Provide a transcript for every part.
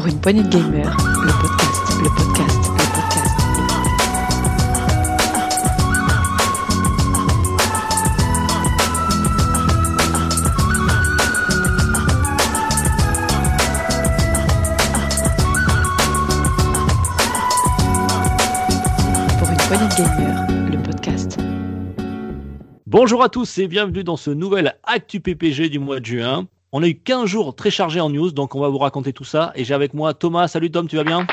Pour une poignée de gamers, le podcast, le podcast, le podcast. Pour une poignée de gamers, le podcast. Bonjour à tous et bienvenue dans ce nouvel Actu PPG du mois de juin. On a eu 15 jours très chargés en news, donc on va vous raconter tout ça. Et j'ai avec moi Thomas. Salut Tom, tu vas bien?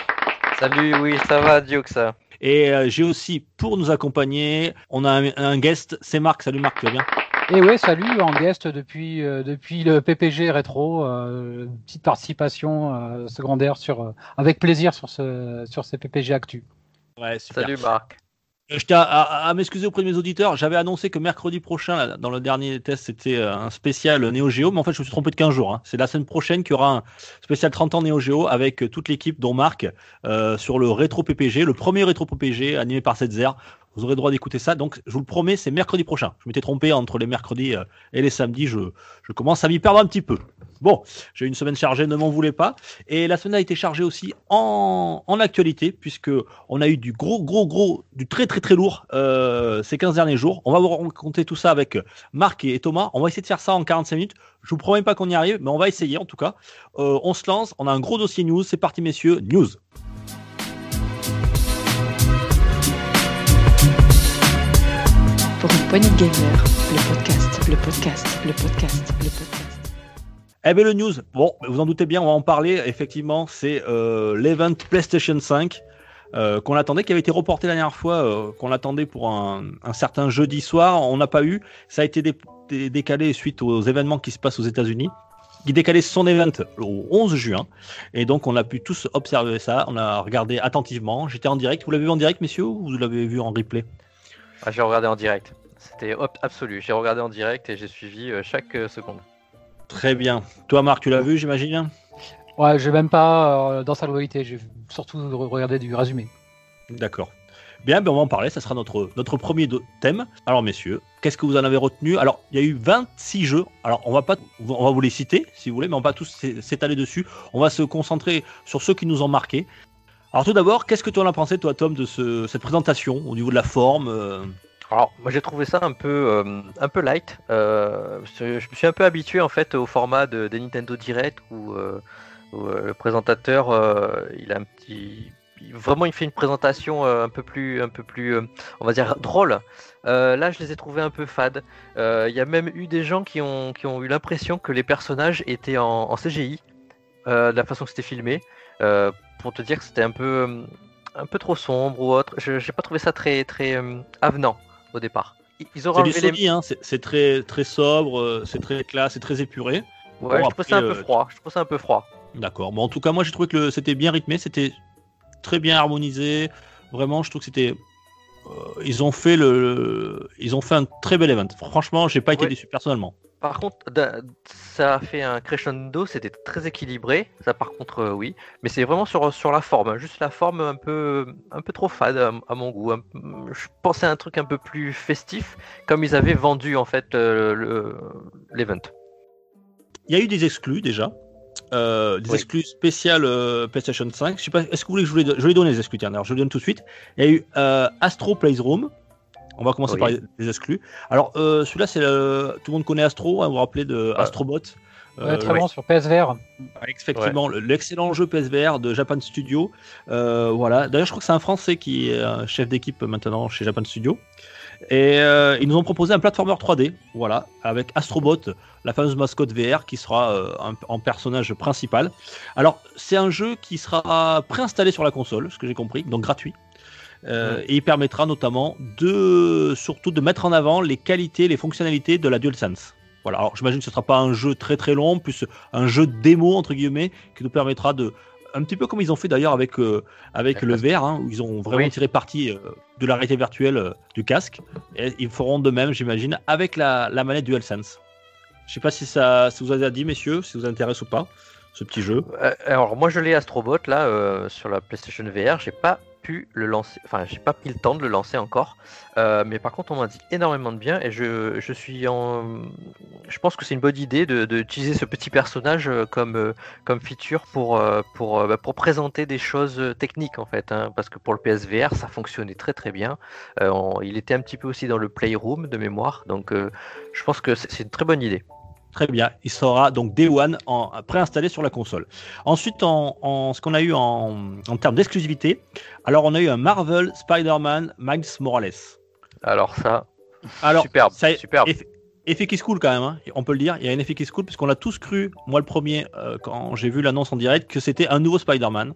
Salut, oui, ça va, ça. Et euh, j'ai aussi, pour nous accompagner, on a un, un guest, c'est Marc. Salut Marc, tu vas bien? Et ouais, salut, en guest depuis, euh, depuis le PPG Rétro, euh, petite participation euh, secondaire sur, euh, avec plaisir sur, ce, sur ces PPG Actu. Ouais, super. Salut Marc. Je tiens à, m'excuser auprès de mes auditeurs. J'avais annoncé que mercredi prochain, dans le dernier test, c'était euh, un spécial Neo Geo, mais en fait, je me suis trompé de 15 jours. hein. C'est la semaine prochaine qu'il y aura un spécial 30 ans Neo Geo avec euh, toute l'équipe, dont Marc, euh, sur le rétro PPG, le premier rétro PPG animé par Setzer. Vous aurez le droit d'écouter ça. Donc, je vous le promets, c'est mercredi prochain. Je m'étais trompé entre les mercredis euh, et les samedis. Je commence à m'y perdre un petit peu. Bon, j'ai eu une semaine chargée, ne m'en voulez pas. Et la semaine a été chargée aussi en, actualité, puisque on a eu du gros, gros, gros, du très, très, très lourd euh, ces 15 derniers jours. On va vous raconter tout ça avec Marc et Thomas. On va essayer de faire ça en 45 minutes. Je vous promets pas qu'on y arrive, mais on va essayer en tout cas. Euh, on se lance. On a un gros dossier news. C'est parti, messieurs. News. Le podcast. Eh bien, le news, bon, vous en doutez bien, on va en parler. Effectivement, c'est euh, l'event PlayStation 5 euh, qu'on attendait, qui avait été reporté la dernière fois, euh, qu'on attendait pour un, certain jeudi soir. On n'a pas eu. Ça a été dé- dé- décalé suite aux événements qui se passent aux États-Unis. Qui décalait son event au 11 juin. Et donc, on a pu tous observer ça. On a regardé attentivement. J'étais en direct. Vous l'avez vu en direct, messieurs, ou vous l'avez vu en replay? Ah, j'ai regardé en direct. C'était absolu. J'ai regardé en direct et j'ai suivi euh, chaque seconde. Très bien. Toi, Marc, tu l'as vu, j'imagine? Ouais, j'ai même pas euh, dans sa globalité, j'ai surtout re- regardé du résumé. D'accord. Bien, ben on va en parler, ça sera notre, notre premier thème. Alors messieurs, qu'est-ce que vous en avez retenu? Alors, il y a eu 26 jeux. Alors, on va pas on va vous les citer si vous voulez, mais on va pas tous s'é- s'étaler dessus. On va se concentrer sur ceux qui nous ont marqués. Alors tout d'abord, qu'est-ce que tu en as pensé toi Tom de ce- cette présentation au niveau de la forme euh, Alors, moi j'ai trouvé ça un peu, euh, un peu light. Euh, je me suis un peu habitué en fait au format de, des Nintendo Direct où, euh, le présentateur il a un petit. Vraiment, il fait une présentation un peu plus, un peu plus, on va dire drôle. Là, je les ai trouvés un peu fades. Il y a même eu des gens qui ont, qui ont eu l'impression que les personnages étaient en, CGI, de la façon que c'était filmé, pour te dire que c'était un peu, un peu trop sombre ou autre. Je n'ai pas trouvé ça très, très avenant au départ. Ils- ont C'est les. Hein, c'est très, très sobre, euh, c'est très classe, c'est très épuré. Ouais, Bon, je trouve ça un peu euh, froid. Je trouve ça un peu froid. D'accord. Bon, en tout cas, moi j'ai trouvé que le- c'était bien rythmé, c'était très bien harmonisé. Vraiment, je trouve que c'était. euh, ils ont fait le, ils ont fait un très bel event. Franchement, j'ai pas été Ouais. déçu personnellement. Par contre, ça a fait un crescendo, c'était très équilibré. Ça, par contre, euh, oui. Mais c'est vraiment sur, sur la forme. Juste la forme un peu, un peu trop fade à, à mon goût. Un- je pensais à un truc un peu plus festif, comme ils avaient vendu en fait euh, le- l'event. Il y a eu des exclus déjà. Euh, des Oui. exclus spéciales euh, PlayStation 5. Je sais pas, est-ce que vous voulez que je vous les donne Je vais les donner les exclus. Tiens, alors je les donne tout de suite. Il y a eu euh, Astro Playroom. On va commencer Oui. par les, exclus. Alors euh, celui-là, c'est le- tout le monde connaît Astro. hein, vous vous rappelez de Ah. Astrobot. Ouais, Euh, très bon sur PSVR. Effectivement, le- l'excellent jeu PSVR de Japan Studio. Euh, voilà. D'ailleurs, je crois que c'est un Français qui est euh, chef d'équipe maintenant chez Japan Studio. Et euh, ils nous ont proposé un platformer 3D, voilà, avec Astrobot, la fameuse mascotte VR qui sera euh, un- en personnage principal. Alors, c'est un jeu qui sera préinstallé sur la console, ce que j'ai compris, donc gratuit. Euh, Et il permettra notamment de, surtout de mettre en avant les qualités, les fonctionnalités de la DualSense. Voilà. Alors, j'imagine que ce sera pas un jeu très très long, plus un jeu démo entre guillemets qui nous permettra de un petit peu comme ils ont fait d'ailleurs avec euh, avec le VR hein, où ils ont vraiment Oui. tiré parti euh, de la réalité virtuelle euh, du casque et ils feront de même j'imagine avec la, la manette DualSense. Je sais pas si ça si vous avez dit messieurs si vous intéresse ou pas ce petit jeu. Alors moi je l'ai Astrobot là sur la PlayStation VR, j'ai pas le lancer, enfin j'ai pas pris le temps de le lancer encore, euh, mais par contre on m'a dit énormément de bien et je, je suis en, je pense que c'est une bonne idée de, ce petit personnage euh, comme, euh, comme feature pour, pour, bah, pour présenter des choses techniques en fait, hein, parce que pour le PSVR ça fonctionnait très très bien, il était un petit peu aussi dans le Playroom de mémoire, donc je pense que c'est une très bonne idée. Très bien, il sera donc Day One en, préinstallé sur la console. Ensuite, en, ce qu'on a eu en, termes d'exclusivité, alors on a eu un Marvel Spider-Man Miles Morales. Alors ça, alors, superbe, ça, superbe. Effet, qui se cool quand même, hein, on peut le dire. Il y a un effet qui se cool puisqu'on a tous cru, moi le premier, euh, quand j'ai vu l'annonce en direct, que c'était un nouveau Spider-Man,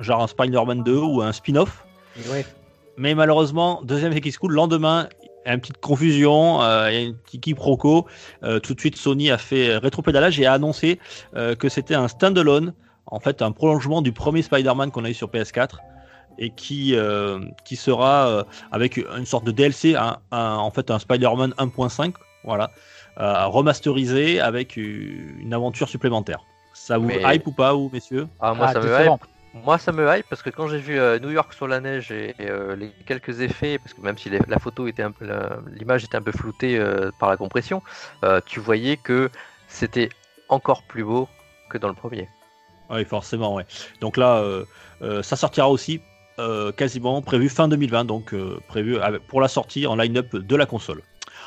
genre un Spider-Man 2 ou un spin-off. Mais malheureusement, deuxième effet qui se cool, le lendemain, une petite confusion, euh, il y a une petite quiproquo. Euh, tout de suite, Sony a fait rétropédalage et a annoncé euh, que c'était un standalone, en fait, un prolongement du premier Spider-Man qu'on a eu sur PS4 et qui, qui sera avec une sorte de DLC, en fait, un Spider-Man 1.5, voilà, remasterisé avec une aventure supplémentaire. Ça vous hype ou pas, ou messieurs? Ah, moi, ah, ça me hype. Moi, ça me hype parce que quand j'ai vu euh, New York sur la neige et, euh, les quelques effets, parce que même si la photo était un peu, l'image était un peu floutée euh, par la compression, tu voyais que c'était encore plus beau que dans le premier. Oui, forcément, ouais. Donc là, ça sortira aussi quasiment prévu fin 2020, donc prévu pour la sortie en line-up de la console.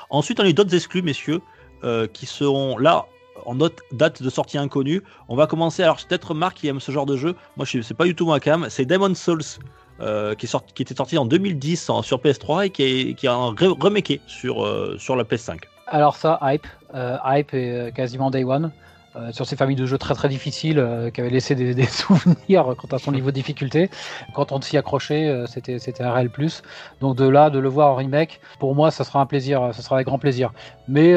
Ensuite, on a eu d'autres exclus, messieurs, qui seront là en autre date de sortie inconnue. On va commencer. Alors, peut-être Marc qui aime ce genre de jeu. Moi, c'est pas du tout ma cam. C'est Demon Souls. Euh, qui, est était sorti en 2010 sur PS3 et qui est, qui a remaké sur, euh, sur la PS5. Alors ça, hype, euh, hype est quasiment day one. Euh, sur ces familles de jeux très très difficiles euh, qui avaient laissé des, souvenirs quant à son niveau de difficulté. Quand on s'y accrochait, euh, c'était c'était un réel plus. Donc de là, de le voir en remake, pour moi, ça sera un plaisir, ça sera avec grand plaisir. Mais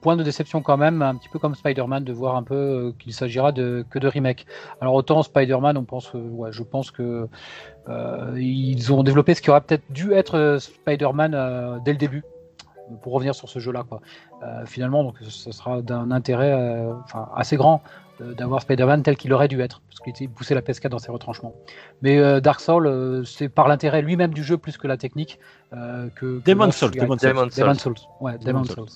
point de déception quand même, un petit peu comme Spider-Man, de voir un peu qu'il s'agira de que de remake. Alors autant Spider-Man, on pense, ouais, je pense que ils ont développé ce qui aurait peut-être dû être Spider-Man dès le début pour revenir sur ce jeu-là. Quoi. Euh, finalement, donc, ce sera d'un intérêt euh, assez grand euh, d'avoir Spider-Man tel qu'il aurait dû être, parce qu'il poussait la PS4 dans ses retranchements. Mais Dark Souls, c'est par l'intérêt lui-même du jeu plus que la technique que. Demon Souls. Demon Souls. Ouais, Demon Souls.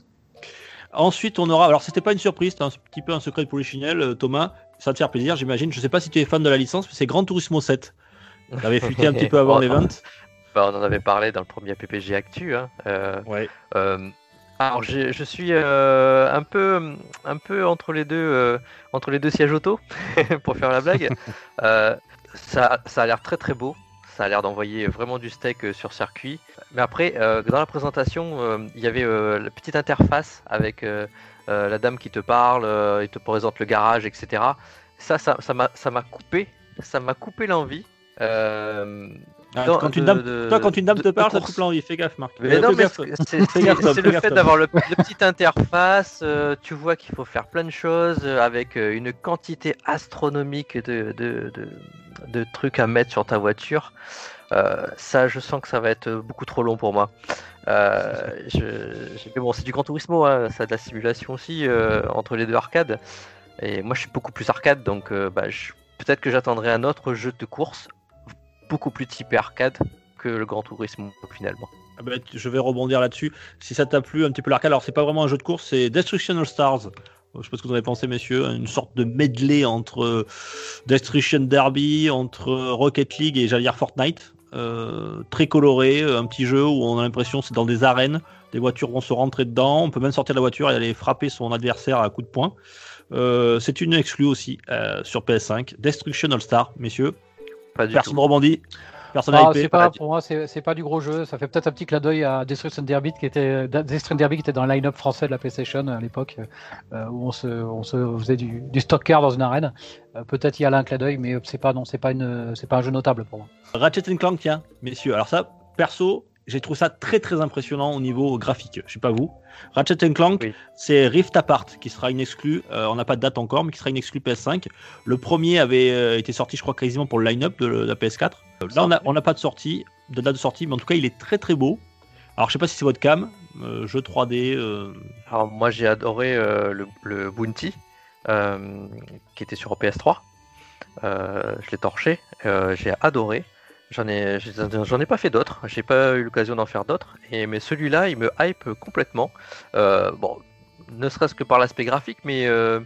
Ensuite, on aura. Alors, c'était pas une surprise, c'était un petit peu un secret de Polichinelle, Thomas. Ça te fait plaisir, j'imagine. Je sais pas si tu es fan de la licence, mais c'est Gran Turismo 7. Ça avait fuité un petit peu avant l'event. Bah, on en avait parlé dans le premier PPG Actu. Hein. Euh, euh, alors je suis euh, un peu un peu entre les deux entre les deux sièges auto pour faire la blague. ça, ça a l'air très très beau. Ça a l'air d'envoyer vraiment du steak sur circuit. Mais après, dans la présentation, il y avait la petite interface avec la dame qui te parle, il te présente le garage, etc. Ça, ça, ça m'a coupé, ça m'a coupé l'envie. Ah, quand une dame, toi, quand une dame te parle, ça coupe l'envie. Fais gaffe, Marc. c'est le fait d'avoir le, petite interface. Euh, tu vois qu'il faut faire plein de choses euh, avec euh, une quantité astronomique de, de, de, trucs à mettre sur ta voiture. ça, je sens que ça va être beaucoup trop long pour moi. je, bon, c'est du Grand Turismo, hein, ça a de la simulation aussi entre les deux arcades. Et moi, je suis beaucoup plus arcade, donc bah, peut-être que j'attendrai un autre jeu de course beaucoup plus typé arcade que le Grand Tourisme finalement. Ah bah, je vais rebondir là-dessus. Si ça t'a plu un petit peu l'arcade, alors c'est pas vraiment un jeu de course, c'est Destruction All Stars. Je sais pas ce que vous en avez pensé, messieurs. Une sorte de medley entre Destruction Derby, entre Rocket League et j'allais dire Fortnite. Euh, très coloré, un petit jeu où on a l'impression c'est dans des arènes. Des voitures vont se rentrer dedans. On peut même sortir de la voiture et aller frapper son adversaire à coup de poing. Euh, c'est une exclue aussi euh, sur PS5. Destruction All Star, messieurs. Personne ne rebondit. Personne ah, pas, pour moi, c'est pas du gros jeu. Ça fait peut-être un petit clin d'œil à Destruction Derby qui était Derby qui était dans le line-up français de la PlayStation à l'époque, euh, où on se, on se faisait du, du stock car dans une arène. Euh, peut-être il y a là un clin d'œil, mais c'est pas non, c'est pas une, c'est pas un jeu notable pour moi. Ratchet Clank, tiens, messieurs. Alors ça, perso, j'ai trouvé ça très très impressionnant au niveau graphique. Je sais pas vous. Ratchet Clank, c'est Rift Apart qui sera une exclue. Euh, on n'a pas de date encore, mais qui sera une exclue PS5. Le premier avait euh, été sorti, je crois, quasiment pour le line-up de, la PS4. Là, on n'a pas de sortie, de date de sortie, mais en tout cas, il est très très beau. Alors, je sais pas si c'est votre cam, euh, jeu 3D. Alors, moi, j'ai adoré le, le, Bounty, qui était sur PS3. je l'ai torché, j'ai adoré. J'en ai, j'en ai pas fait d'autres. J'ai pas eu l'occasion d'en faire d'autres. Et mais celui-là, il me hype complètement. Euh, bon, ne serait-ce que par l'aspect graphique, mais euh,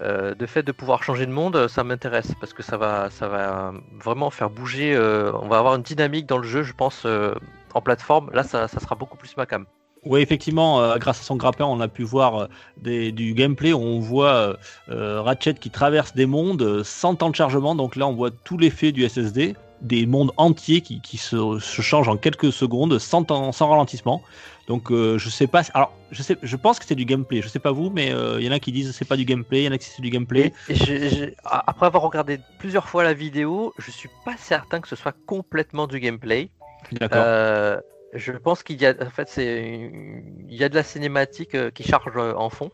euh, de fait de pouvoir changer de monde, ça m'intéresse parce que ça va, ça va vraiment faire bouger. on va avoir une dynamique dans le jeu, je pense, en plateforme. Là, ça, sera beaucoup plus ma cam. Oui, effectivement, grâce à son grappin, on a pu voir du gameplay où on voit Ratchet qui traverse des mondes sans temps de chargement. Donc là, on voit tout l'effet du SSD des mondes entiers qui, qui se, se, changent en quelques secondes sans, sans ralentissement. Donc euh, je sais pas. Alors je sais, je pense que c'est du gameplay. Je sais pas vous, mais il euh, y en a qui disent c'est pas du gameplay, il y en a qui disent c'est du gameplay. Après avoir regardé plusieurs fois la vidéo, je suis pas certain que ce soit complètement du gameplay. D'accord. Euh, je pense qu'il y a en fait c'est il y a de la cinématique qui charge en fond.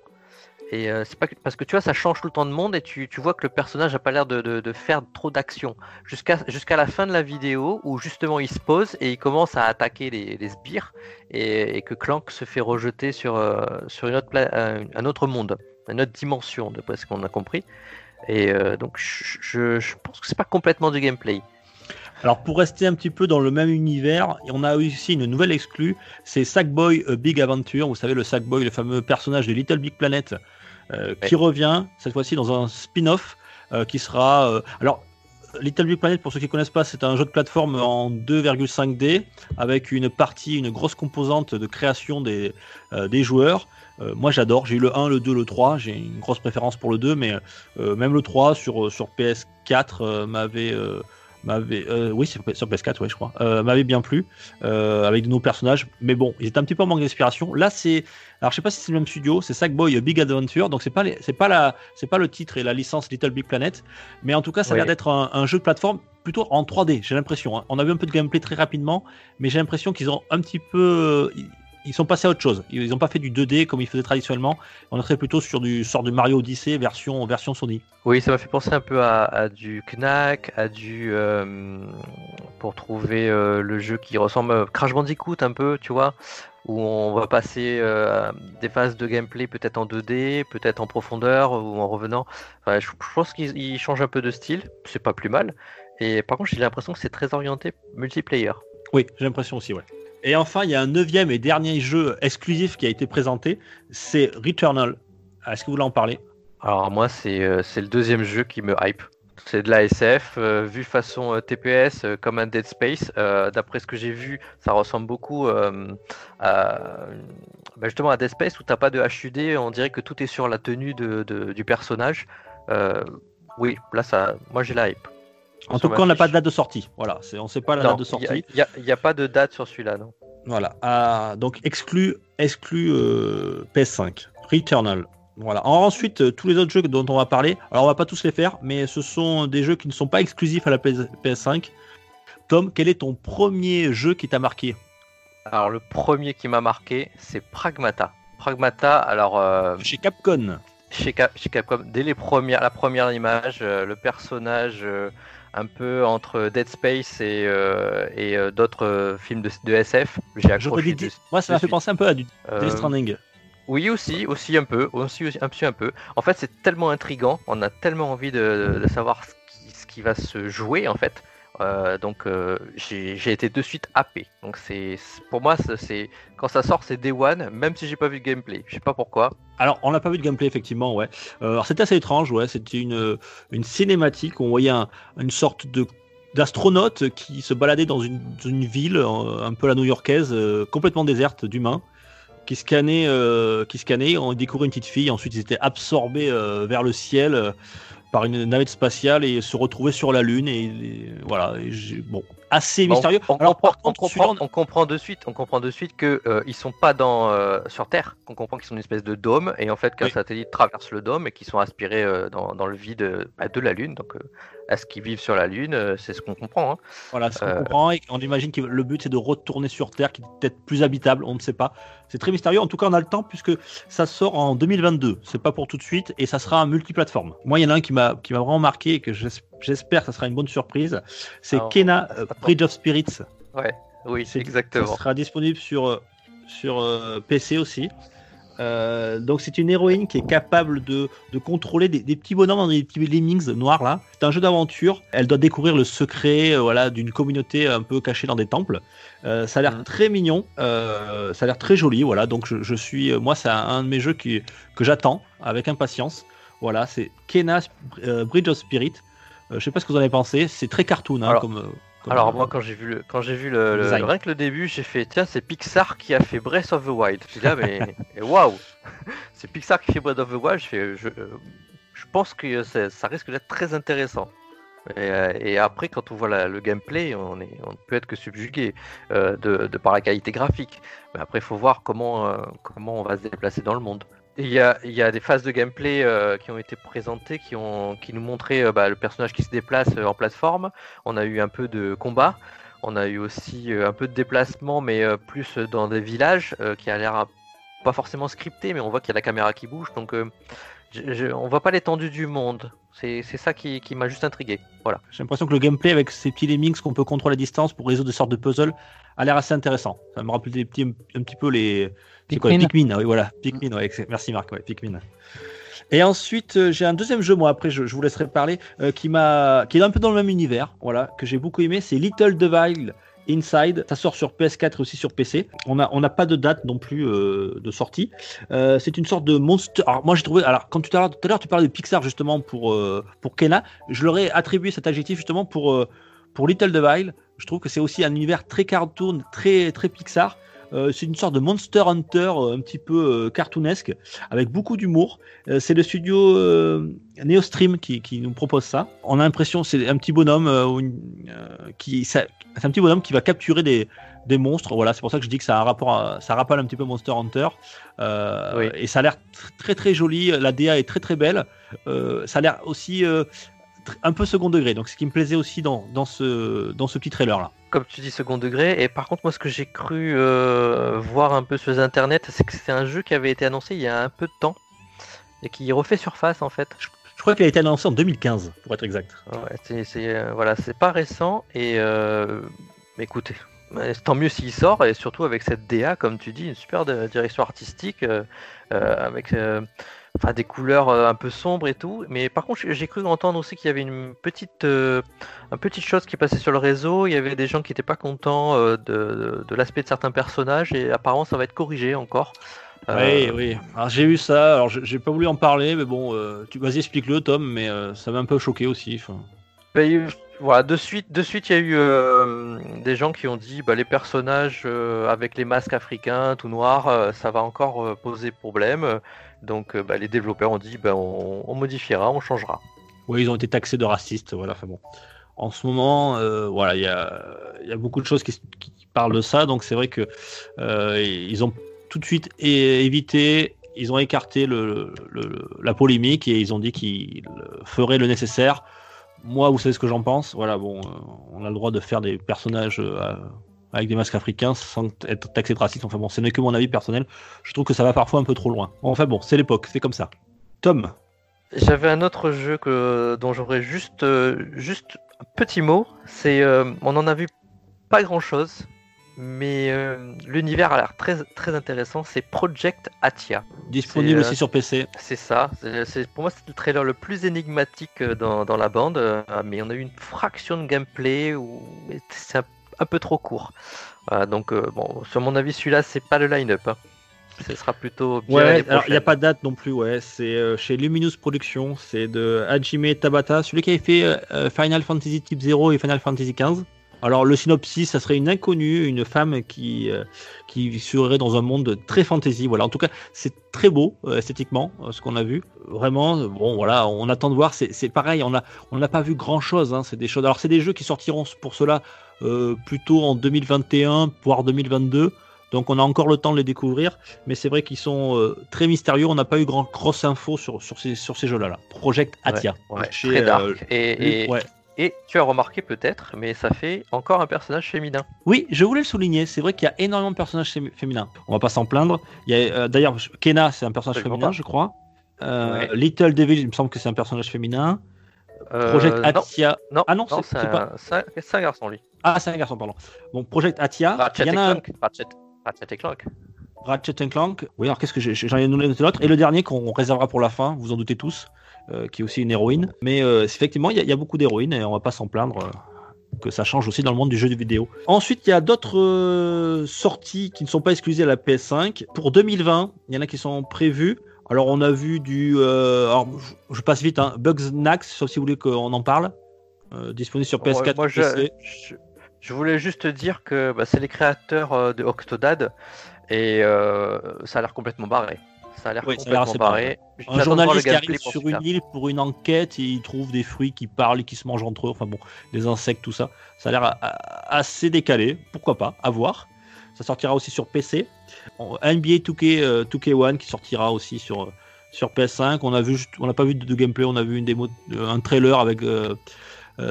Et euh, c'est pas parce que tu vois, ça change tout le temps de monde et tu, tu vois que le personnage n'a pas l'air de, de, faire trop d'action. Jusqu'à jusqu'à la fin de la vidéo où justement il se pose et il commence à attaquer les, les sbires et, que Clank se fait rejeter sur, euh, sur une autre un, autre monde, une autre dimension, de ce qu'on a compris. Et euh, donc je, je, pense que c'est pas complètement du gameplay. Alors pour rester un petit peu dans le même univers, on a aussi une nouvelle exclue, c'est Sackboy Big Adventure. Vous savez le Sackboy, le fameux personnage de Little Big Planet euh, qui revient cette fois-ci dans un spin-off euh, qui sera. Euh, alors, Little Big Planet, pour ceux qui ne connaissent pas, c'est un jeu de plateforme en 2,5D avec une partie, une grosse composante de création des, des joueurs. moi j'adore, j'ai eu le 1, le 2, le 3, j'ai une grosse préférence pour le 2, mais même le 3 sur, sur PS4 m'avait m'avait euh, oui sur PS4 ouais je crois. Euh, m'avait bien plu euh, avec de nouveaux personnages. Mais bon il était un petit peu en manque d'inspiration. Là c'est alors je sais pas si c'est le même studio c'est Sackboy Big Adventure. Donc c'est pas c'est pas la c'est pas le titre et la licence Little Big Planet. Mais en tout cas ça a l'air d'être un, jeu de plateforme plutôt en 3D j'ai l'impression hein. on a vu un peu de gameplay très rapidement mais j'ai l'impression qu'ils ont un petit peu ils sont passés à autre chose. Ils n'ont pas fait du 2D comme ils faisaient traditionnellement. On serait plutôt sur du sort de Mario Odyssey version, version Sony. Oui, ça m'a fait penser un peu à, du Knack, à du. Euh, pour trouver euh, le jeu qui ressemble à Crash Bandicoot un peu, tu vois, où on va passer euh, des phases de gameplay peut-être en 2D, peut-être en profondeur ou en revenant. Enfin, je, je pense qu'ils changent un peu de style, c'est pas plus mal. Et par contre, j'ai l'impression que c'est très orienté multiplayer. Oui, j'ai l'impression aussi, ouais. Et enfin, il y a un neuvième et dernier jeu exclusif qui a été présenté, c'est Returnal. Est-ce que vous voulez en parler? Alors moi, euh, c'est le deuxième jeu qui me hype. C'est de la SF, euh, vu façon euh, TPS comme un Dead Space. D'après ce que j'ai vu, ça ressemble beaucoup à, bah, justement à Dead Space où t'as pas de HUD. On dirait que tout est sur la tenue du personnage. oui, là, ça, moi j'ai la hype. En tout cas, on n'a pas de date de sortie. Voilà, on ne sait pas la date de sortie. Il n'y a, pas de date sur celui-là, non. Voilà. Ah, donc exclu, exclu euh, PS5. Returnal. Voilà. Ensuite, euh, tous les autres jeux dont on va parler. Alors, on va pas tous les faire, mais ce sont des jeux qui ne sont pas exclusifs à la PS5. Tom, quel est ton premier jeu qui t'a marqué? Alors, le premier qui m'a marqué, c'est Pragmata. Pragmata, alors. Euh, chez Capcom. Chez, Capcom, dès les premières, la première image, le personnage un peu entre Dead Space et, euh, et euh, d'autres euh, films de, de SF. J'ai accroché. Moi, ça m'a fait penser un peu à du Death Stranding. Oui, aussi, aussi un peu, aussi, un, un peu. En fait, c'est tellement intrigant, on a tellement envie de, de savoir ce qui, ce qui, va se jouer en fait. Euh, donc euh, j'ai été de suite happé. C'est pour moi c'est quand ça sort c'est Day One, même si j'ai pas vu de gameplay. Je sais pas pourquoi. Alors on n'a pas vu de gameplay effectivement, ouais. Euh, alors c'était assez étrange, ouais. C'était une cinématique où on voyait une sorte de d'astronaute qui se baladait dans une, ville un peu la new-yorkaise, complètement déserte d'humains, qui scannait, qui scannait. On découvrait une petite fille. Ensuite ils étaient absorbés vers le ciel par une navette spatiale et se retrouver sur la Lune. Et, voilà, bon, assez mystérieux. On, Alors, comprend, on, comprend, on, comprend, de suite, on comprend de suite que euh, ils sont pas dans euh, sur Terre. On comprend qu'ils sont une espèce de dôme et en fait qu'un satellite traverse le dôme et qu'ils sont aspirés euh, dans, dans, le vide bah, de la Lune. Donc est-ce qu'ils vivent sur la Lune euh, C'est ce qu'on comprend. Hein. Voilà, ce qu'on euh, comprend. Et on imagine que le but, c'est de retourner sur Terre, qui est peut-être plus habitable. On ne sait pas. C'est très mystérieux. En tout cas, on a le temps, puisque ça sort en 2022. C'est pas pour tout de suite. Et ça sera un multiplateforme. Moi, il y en a un qui m'a vraiment marqué et que j'espère que ça sera une bonne surprise. C'est Kena euh, Bridge of Spirits. Ouais, oui, c'est exactement. Ça sera disponible sur, sur PC aussi. Euh, donc c'est une héroïne qui est capable de, de contrôler des, des petits bonhommes, des petits lemmings noirs là. C'est un jeu d'aventure. Elle doit découvrir le secret euh, voilà, d'une communauté un peu cachée dans des temples. Euh, ça a l'air Mhm. très mignon, euh, ça a l'air très joli. Voilà, donc je, je suis, moi c'est un, un de mes jeux qui, que j'attends avec impatience. Voilà, c'est Kena Bridge of Spirit. Euh, je sais pas ce que vous en avez pensé. C'est très cartoon hein, Alors- comme. Alors moi quand j'ai vu le quand j'ai vu le, le- Design. rien que le début, j'ai fait tiens c'est Pixar qui a fait Breath of the Wild. Je dis là mais et waouh c'est Pixar qui fait Breath of the Wild. Je fais je, je pense que ça, ça risque d'être très intéressant. Et, euh, et après quand on voit la- le gameplay, on est on ne peut être que subjugué euh, de, de par la qualité graphique. Mais après il faut voir comment euh, comment on va se déplacer dans le monde. Il y, a, des phases de gameplay euh, qui ont été présentées, qui, nous montraient euh, bah, le personnage qui se déplace euh, en plateforme. On a eu un peu de combat. On a eu aussi un peu de déplacement, mais plus dans des villages, qui a l'air pas forcément scripté, mais on voit qu'il y a la caméra qui bouge. Donc je- je- on voit pas l'étendue du monde. C'est ça qui, m'a juste intrigué. J'ai l'impression que le gameplay avec ces petits lemmings qu'on peut contrôler à distance pour résoudre des sortes de puzzles a l'air assez intéressant. Ça me rappelle un petit peu les c'est quoi, les Pikmin. Ah oui, voilà, Pikmin. ouais, merci Marc, ouais, Pikmin. Et ensuite, euh, j'ai un deuxième jeu, moi après, je, je vous laisserai parler, euh, qui m'a, qui est un peu dans le même univers, voilà, que j'ai beaucoup aimé. C'est Little Devil Inside. Ça sort sur PS4 et aussi sur PC. On n'a on pas de date non plus euh, de sortie. C'est une sorte de monstre. Alors moi j'ai trouvé. Alors quand tout à l'heure, tout à l'heure tu parlais de Pixar justement pour pour Kena, je leur ai attribué cet adjectif justement pour pour Little Devil. Je trouve que c'est aussi un univers très cartoon, très très Pixar. Euh, c'est une sorte de Monster Hunter euh, un petit peu euh, cartoonesque avec beaucoup d'humour. C'est le studio Neostream qui, qui nous propose ça. On a l'impression c'est un petit bonhomme qui c'est un petit bonhomme qui va capturer des, des monstres. Voilà, c'est pour ça que je dis que ça a un rapport, à- ça rappelle un petit peu Monster Hunter. Euh, Oui. Et ça a l'air tr- très très joli. La DA est très très belle. Euh, ça a l'air aussi euh, un peu second degré. Donc ce qui me plaisait aussi dans, dans ce dans ce petit trailer là. Comme tu dis, second degré. Et par contre, moi, ce que j'ai cru euh, voir un peu sur les internets, c'est que c'est un jeu qui avait été annoncé il y a un peu de temps et qui refait surface en fait. Je crois qu'il a été annoncé en 2015 pour être exact. Ouais, c'est, c'est, euh, voilà, c'est pas récent et euh, écoutez, tant mieux s'il sort et surtout avec cette DA, comme tu dis, une super direction artistique avec enfin, des couleurs euh, un peu sombres et tout. Mais par contre, j'ai- cru entendre aussi qu'il y avait une petite, euh, une petite chose qui passait sur le réseau. Il y avait des gens qui n'étaient pas contents euh, de, de l'aspect de certains personnages et apparemment ça va être corrigé encore. Euh, Oui, oui. Alors j'ai eu ça. Alors j'ai pas voulu en parler, mais bon, tu vas-y explique-le, Tom. Mais ça m'a un peu choqué aussi. Bah, voilà, de suite, de suite, il y a eu euh, des gens qui ont dit bah, les personnages euh, avec les masques africains tout noirs, euh, ça va encore poser problème. Donc euh, bah, les développeurs ont dit bah, on, modifiera, on changera. Oui, ils ont été taxés de racistes. Voilà. Enfin bon. En ce moment, euh, voilà, il y a, beaucoup de choses qui, parlent de ça. Donc c'est vrai que euh, ils ont tout de suite évité. Ils ont écarté la polémique et ils ont dit qu'ils feraient le nécessaire. Moi, vous savez ce que j'en pense. Voilà, bon, on a le droit de faire des personnages avec des masques africains sans être taxé de racisme. Enfin bon, ce n'est que mon avis personnel. Je trouve que ça va parfois un peu trop loin. Enfin bon, c'est l'époque, c'est comme ça. Tom, J'avais un autre jeu que, dont j'aurais juste, euh, juste un petit mot. C'est, euh, on en a vu pas grand chose, mais euh, l'univers a l'air très, très intéressant. C'est Project Atia. disponible aussi sur PC. C'est ça. C'est, pour moi, c'est le trailer le plus énigmatique dans, dans la bande. mais on a eu une fraction de gameplay où c'est un, un peu trop court. Voilà, donc, euh, bon, sur mon avis, celui-là, c'est pas le line-up. hein. Ce sera plutôt bien Ouais, alors il n'y a pas de date non plus, ouais. C'est euh, chez Luminous Productions, c'est de Hajime Tabata, celui qui avait fait euh, Final Fantasy Type 0 et Final Fantasy 15. Alors le synopsis, ça serait une inconnue, une femme qui, qui serait dans un monde très fantasy. Voilà, en tout cas, c'est très beau esthétiquement, ce qu'on a vu. Vraiment, bon, voilà, on attend de voir. C'est pareil, on a, on n'a pas vu grand chose. Hein, c'est des choses. Alors c'est des jeux qui sortiront pour cela plutôt en 2021, voire 2022. Donc on a encore le temps de les découvrir, mais c'est vrai qu'ils sont euh, très mystérieux. On n'a pas eu grand grosse info sur, sur ces, sur ces jeux-là. Là. Project Atia. Ouais, ouais, Chez, très euh, dark. et, et, ouais. et tu as remarqué peut-être, mais ça fait encore un personnage féminin. Oui, je voulais le souligner. C'est vrai qu'il y a énormément de personnages fém- féminins. On va pas s'en plaindre. Il y a euh, d'ailleurs Kena, c'est un personnage Absolument féminin, pas. je crois. Euh, Ouais. Little Devil, il me semble que c'est un personnage féminin. Euh, Project non, Atia. non, Ah non, non, c'est- pas- un- c'est un garçon lui. Ah, c'est un garçon, pardon. Bon, Project Atia. Ratchet il y et en a un- Clank. Ratchet, Ratchet et Clank. Ratchet Clank. Oui, alors qu'est-ce que j'ai J'en ai noté d'autres. Et le dernier qu'on réservera pour la fin, vous en doutez tous, euh, qui est aussi une héroïne. Mais euh, effectivement, il y, a- il y a beaucoup d'héroïnes et on va pas s'en plaindre. euh, que ça change aussi dans le monde du jeu vidéo. Ensuite, il y a d'autres euh, sorties qui ne sont pas exclusives à la PS5. Pour 2020, il y en a qui sont prévues. Alors, on a vu du. euh, alors, je, je passe vite, hein, Bugs Nax, sauf si vous voulez qu'on en parle. Euh, disponible sur PS4 Ouais, moi, et je, PC. je, je voulais juste dire que bah, c'est les créateurs euh, de Octodad et euh, ça a l'air complètement barré. Ça a l'air Oui, complètement assez barré. Un journaliste qui arrive sur une île pour une enquête et il trouve des fruits qui parlent et qui se mangent entre eux. Enfin bon, des insectes, tout ça. Ça a l'air a- assez décalé. Pourquoi pas? À voir. Ça sortira aussi sur PC. NBA 2K, euh, 2K1 qui sortira aussi sur, euh, sur PS5. On a vu, juste- on n'a pas vu de, de gameplay, on a vu une démo, euh, un trailer avec euh, euh,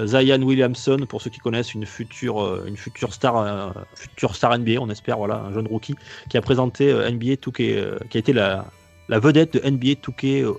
Zion Williamson, pour ceux qui connaissent, une future, euh, une future star, euh, future star NBA, on espère, voilà, un jeune rookie qui a présenté euh, NBA 2K, euh, qui a été la, la vedette de NBA 2K euh,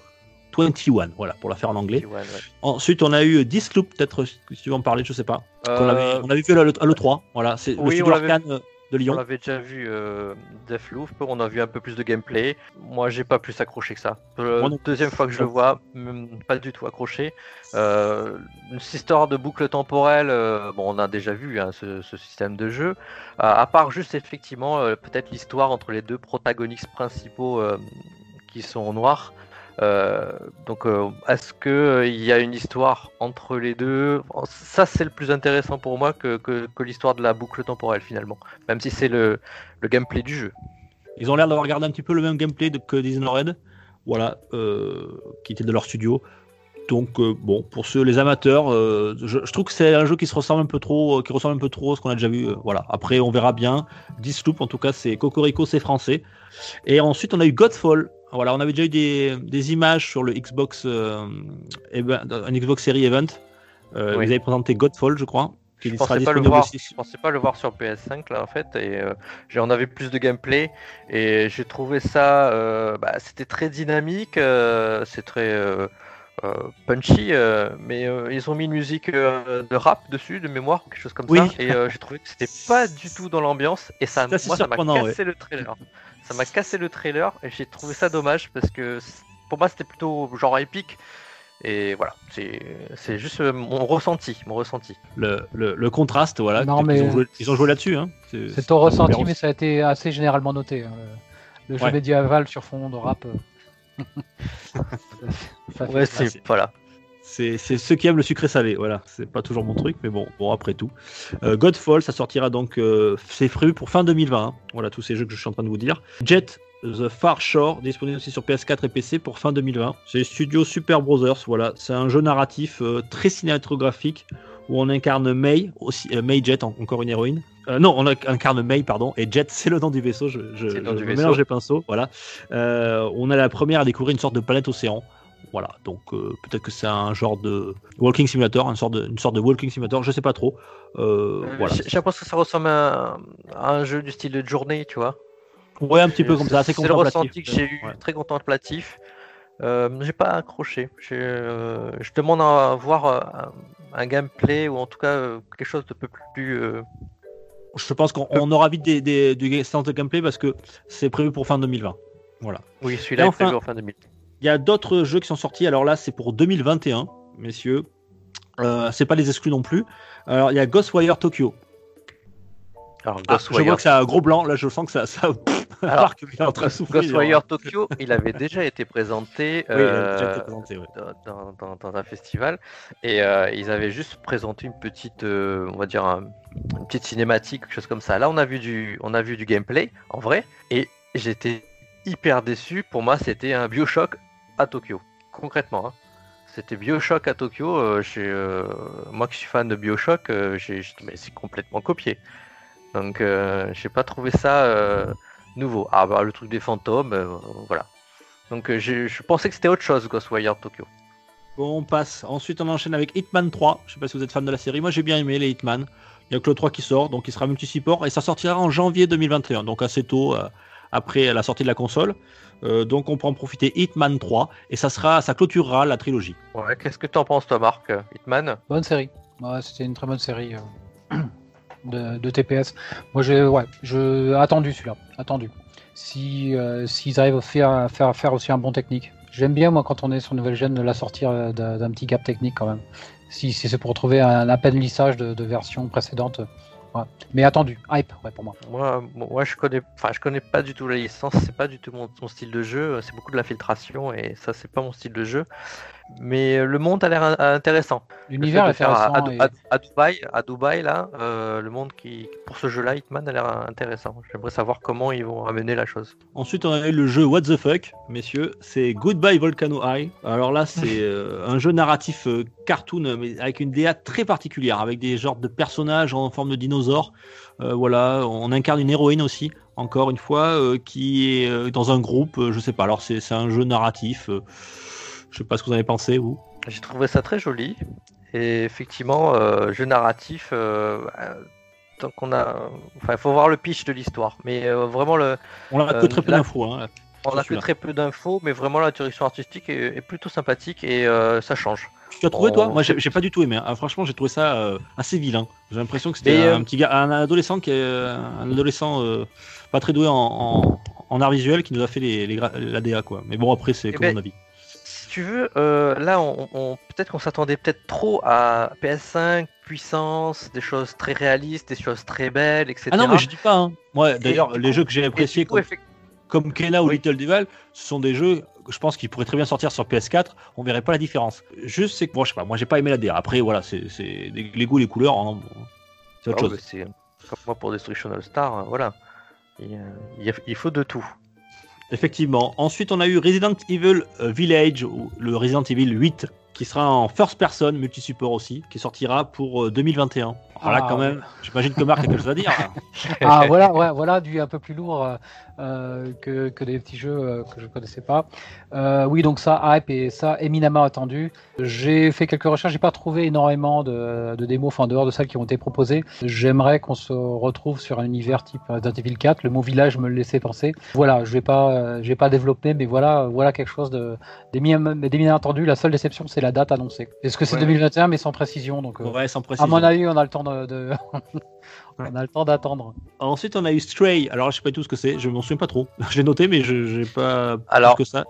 21, voilà, pour la faire en anglais. Ouais. Ensuite, on a eu Disloop, peut-être si tu veux en parler, je sais pas. Euh, avait- on avait vu à l'E- à l'E3, voilà, c'est le studio Arcane euh, de On Lyon. l'avait déjà vu euh, Deathloop, on a vu un peu plus de gameplay. Moi, j'ai pas plus accroché que ça. Euh, deuxième fois que je le vois, même pas du tout accroché. Euh, une histoire de boucle temporelle, euh, bon, on a déjà vu hein, ce, ce système de jeu. À part juste effectivement peut-être l'histoire entre les deux protagonistes principaux qui sont noirs. Euh, donc, euh, est-ce que euh, y a une histoire entre les deux? Ça, c'est le plus intéressant pour moi que, que, l'histoire de la boucle temporelle finalement, même si c'est le, le gameplay du jeu. Ils ont l'air d'avoir gardé un petit peu le même gameplay que Dishonored, voilà, qui était de leur studio. Donc bon, pour ceux les amateurs, je, trouve que c'est un jeu qui se ressemble un peu trop, qui ressemble un peu trop à ce qu'on a déjà vu. voilà. Après, on verra bien. Disloop, en tout cas, c'est Cocorico, c'est français. Et ensuite, on a eu Godfall. Voilà, on avait déjà eu des, des images sur le Xbox, euh, event- un Xbox Series Event. Euh, Oui. Ils avaient présenté Godfall, je crois. qui Je pensais pas le disponible voir. aussi Je pensais pas le voir sur PS5 là en fait, et euh, j'en avais plus de gameplay et j'ai trouvé ça, euh, bah, c'était très dynamique, euh, c'est très punchy, mais ils ont mis une musique de rap dessus, de mémoire, quelque chose comme Oui. ça, et j'ai trouvé que c'était pas du tout dans l'ambiance et ça, moi ça m'a cassé le trailer. Ça m'a cassé le trailer et j'ai trouvé ça dommage parce que pour moi c'était plutôt genre épique. Et voilà, c'est c'est juste euh, mon ressenti, mon ressenti. le, le, le contraste, voilà. Non, mais- ont joué, ils ont joué là-dessus. Hein. C'est- ton ressenti, mais ça a été assez généralement noté. hein. Le jeu Ouais. médiéval sur fond de rap. euh. ça Ouais, c'est- voilà. C'est ceux qui aiment le sucré salé, voilà. C'est pas toujours mon truc, mais bon, bon après tout. Euh, Godfall, ça sortira donc, euh, c'est prévu pour fin 2020. hein. Voilà tous ces jeux que je suis en train de vous dire. Jet The Far Shore, disponible aussi sur PS4 et PC pour fin 2020. C'est Studio Super Brothers, voilà. C'est un jeu narratif euh, très cinématographique où on incarne May, aussi, euh, May Jet, en- encore une héroïne. Euh, non, on incarne May, pardon, et Jet, c'est le nom du vaisseau. Je, je, je vaisseau. mélange les pinceaux, voilà. On a la première à découvrir une sorte de planète océan. Voilà, donc euh, peut-être que c'est un genre de walking simulator, une sorte de, une sorte de walking simulator, je sais pas trop. Euh, Euh, voilà. J'ai l'impression que ça ressemble à, à un jeu du style de journée, tu vois. Ouais, un petit peu comme ça, assez C'est le ressenti que j'ai eu, Ouais. très contemplatif. Euh, j'ai pas accroché. Euh, je demande à voir un, un gameplay ou en tout cas quelque chose de peu plus. euh, Je pense qu'on on aura vite des, des, du séance de gameplay parce que c'est prévu pour fin 2020. Voilà. Oui, celui-là est enfin- prévu en fin 2000. Il y a d'autres jeux qui sont sortis. Alors là, c'est pour 2021, messieurs. Euh, c'est pas les exclus non plus. Alors il y a Ghostwire Tokyo. Alors, Ah, je vois que c'est un gros blanc. Là, je sens que ça. ça... Alors, il est en train de souffrir. Ghostwire Tokyo, il avait déjà été présenté. Oui, euh, déjà été présenté, ouais. dans, dans- dans un festival et euh, ils avaient juste présenté une petite euh, on va dire un- une petite cinématique quelque chose comme ça là on a vu du on a vu du gameplay en vrai et j'étais hyper déçu pour moi c'était un Bioshock à Tokyo concrètement hein. c'était Bioshock à Tokyo euh, euh, moi qui suis fan de Bioshock euh, j'ai mais c'est complètement copié donc euh, j'ai pas trouvé ça nouveau ah bah le truc des fantômes voilà donc je pensais que c'était autre chose Ghostwire Tokyo Bon, on passe. Ensuite, on enchaîne avec Hitman 3. Je sais pas si vous êtes fan de la série. Moi, j'ai bien aimé les Hitman. Il y a que le 3 qui sort, donc il sera multi-support et ça sortira en janvier 2021, donc assez tôt après la sortie de la console. Euh, donc, on peut en profiter Hitman 3 et ça sera, ça clôturera la trilogie. Ouais, qu'est-ce que t'en penses toi Marc euh, Hitman? Bonne série. Ouais, c'était une très bonne série euh, de, de TPS. Moi, j'ai ouais, je attendu celui-là, attendu. si euh, s'ils arrivent à faire, aussi un bon technique. J'aime bien moi quand on est sur nouvelle gêne de la sortir d'un petit gap technique quand même. Si, si c'est pour retrouver un à peine lissage de, de versions précédentes. Mais attendu, hype ouais, pour moi. Moi, moi, je connais, je connais pas du tout la licence. C'est pas du tout mon style de jeu. C'est beaucoup de la filtration et ça, c'est pas mon style de jeu. Mais le monde a l'air in- intéressant. L'univers est à, intéressant. à- et- à- à Dubaï, à Dubaï là, euh, le monde qui pour ce jeu-là, Hitman a l'air intéressant. J'aimerais savoir comment ils vont amener la chose. Ensuite, on a eu le jeu What the Fuck, messieurs. C'est Goodbye Volcano High. Alors là, c'est euh, un jeu narratif euh, cartoon, mais avec une DA très particulière, avec des genres de personnages en forme de dinosaures. Euh, voilà, on incarne une héroïne aussi, encore une fois, euh, qui est euh, dans un groupe. euh, je sais pas. Alors c'est c'est un jeu narratif. Je sais pas ce que vous en avez pensé, vous. J'ai trouvé ça très joli. Et effectivement, euh, jeu narratif. Euh, euh, tant qu'on a, enfin, il faut voir le pitch de l'histoire. Mais euh, vraiment le, On a que très peu d'infos. Hein. On a que très peu d'infos, mais vraiment la direction artistique est, est plutôt sympathique et ça change. Tu as trouvé toi Moi, j'ai pas du tout aimé. hein. Franchement, j'ai trouvé ça assez vilain. J'ai l'impression que c'était un petit gars, un adolescent qui est un adolescent pas très doué en, en, en art visuel qui nous a fait les, la DA quoi. Mais bon, après, c'est Eh comme ben, mon avis. Tu veux, euh, là, on, on- peut-être qu'on s'attendait peut-être trop à PS5, puissance, des choses très réalistes, des choses très belles, etc. Ah non, mais je dis pas. Hein. Moi, d'ailleurs, les jeux que j'ai appréciés coup, comme, comme Kena ou. Little Devil, ce sont des jeux je pense qu'ils pourraient très bien sortir sur PS4. On verrait pas la différence. Juste, c'est que bon, je sais pas. Moi, j'ai pas aimé la DA. Après, voilà, c'est les, goûts, les couleurs. hein, bon, c'est autre Ah, chose. bah, c'est comme moi pour Destruction All Star, euh, voilà. Il, euh, il il faut de tout. Effectivement. Ensuite, on a eu Resident Evil euh, Village, ou le Resident Evil 8, qui sera en first person, multi-support aussi, qui sortira pour euh, 2021. Alors là, Ah, quand même, j'imagine que Marc a quelque chose à dire. Ah voilà, ouais, voilà du un peu plus lourd euh, euh, que, que des petits jeux euh, que je connaissais pas. Euh, oui, donc ça hype et ça éminemment attendu. J'ai fait quelques recherches, j'ai pas trouvé énormément de, de démos, enfin en dehors de celles qui ont été proposées. J'aimerais qu'on se retrouve sur un univers type Evil 4. Le mot village me le laissait penser. Voilà, je vais pas, pas développer, mais voilà, voilà quelque chose de d'éminemment attendu. La seule déception, c'est la date annoncée. Est-ce que c'est Ouais. 2021, mais sans précision, donc. Ouais, sans à précision. mon avis, on a le temps de, de- on a le temps d'attendre. Ensuite, on a eu Stray. Alors, je sais pas du tout ce que c'est. Je m'en souviens pas trop. Je l'ai noté, mais je j'ai pas Alors, plus que ça.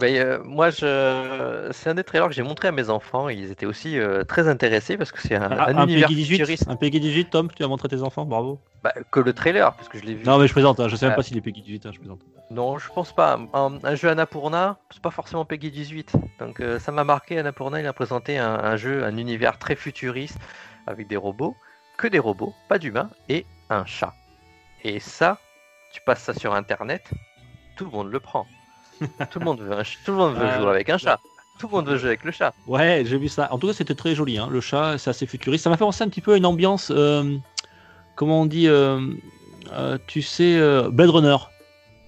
Ben, euh, moi, je... c'est un des trailers que j'ai montré à mes enfants. Ils étaient aussi euh, très intéressés parce que c'est un, Ah, un un univers Peggy 18, futuriste. un Peggy 18, Tom, tu as montré à tes enfants, bravo. Bah, que le trailer, parce que je l'ai vu. Non, mais je plaisante. hein, Je sais même Euh. pas s'il est Peggy 18. hein, je plaisante. Non, je pense pas. Un, un jeu Annapurna, c'est pas forcément Peggy 18. Donc euh, ça m'a marqué. Annapurna, il a présenté un, un jeu, un univers très futuriste avec des robots, que des robots, pas d'humains, et un chat. Et ça, tu passes ça sur Internet, tout le monde le prend. tout le monde veut, un tout le monde veut Euh, jouer avec un chat. Tout le monde veut jouer avec le chat. Ouais, j'ai vu ça. En tout cas, c'était très joli. Hein. Le chat, c'est assez futuriste. Ça m'a fait penser un petit peu à une ambiance, euh, comment on dit, euh, tu sais, Blade Runner.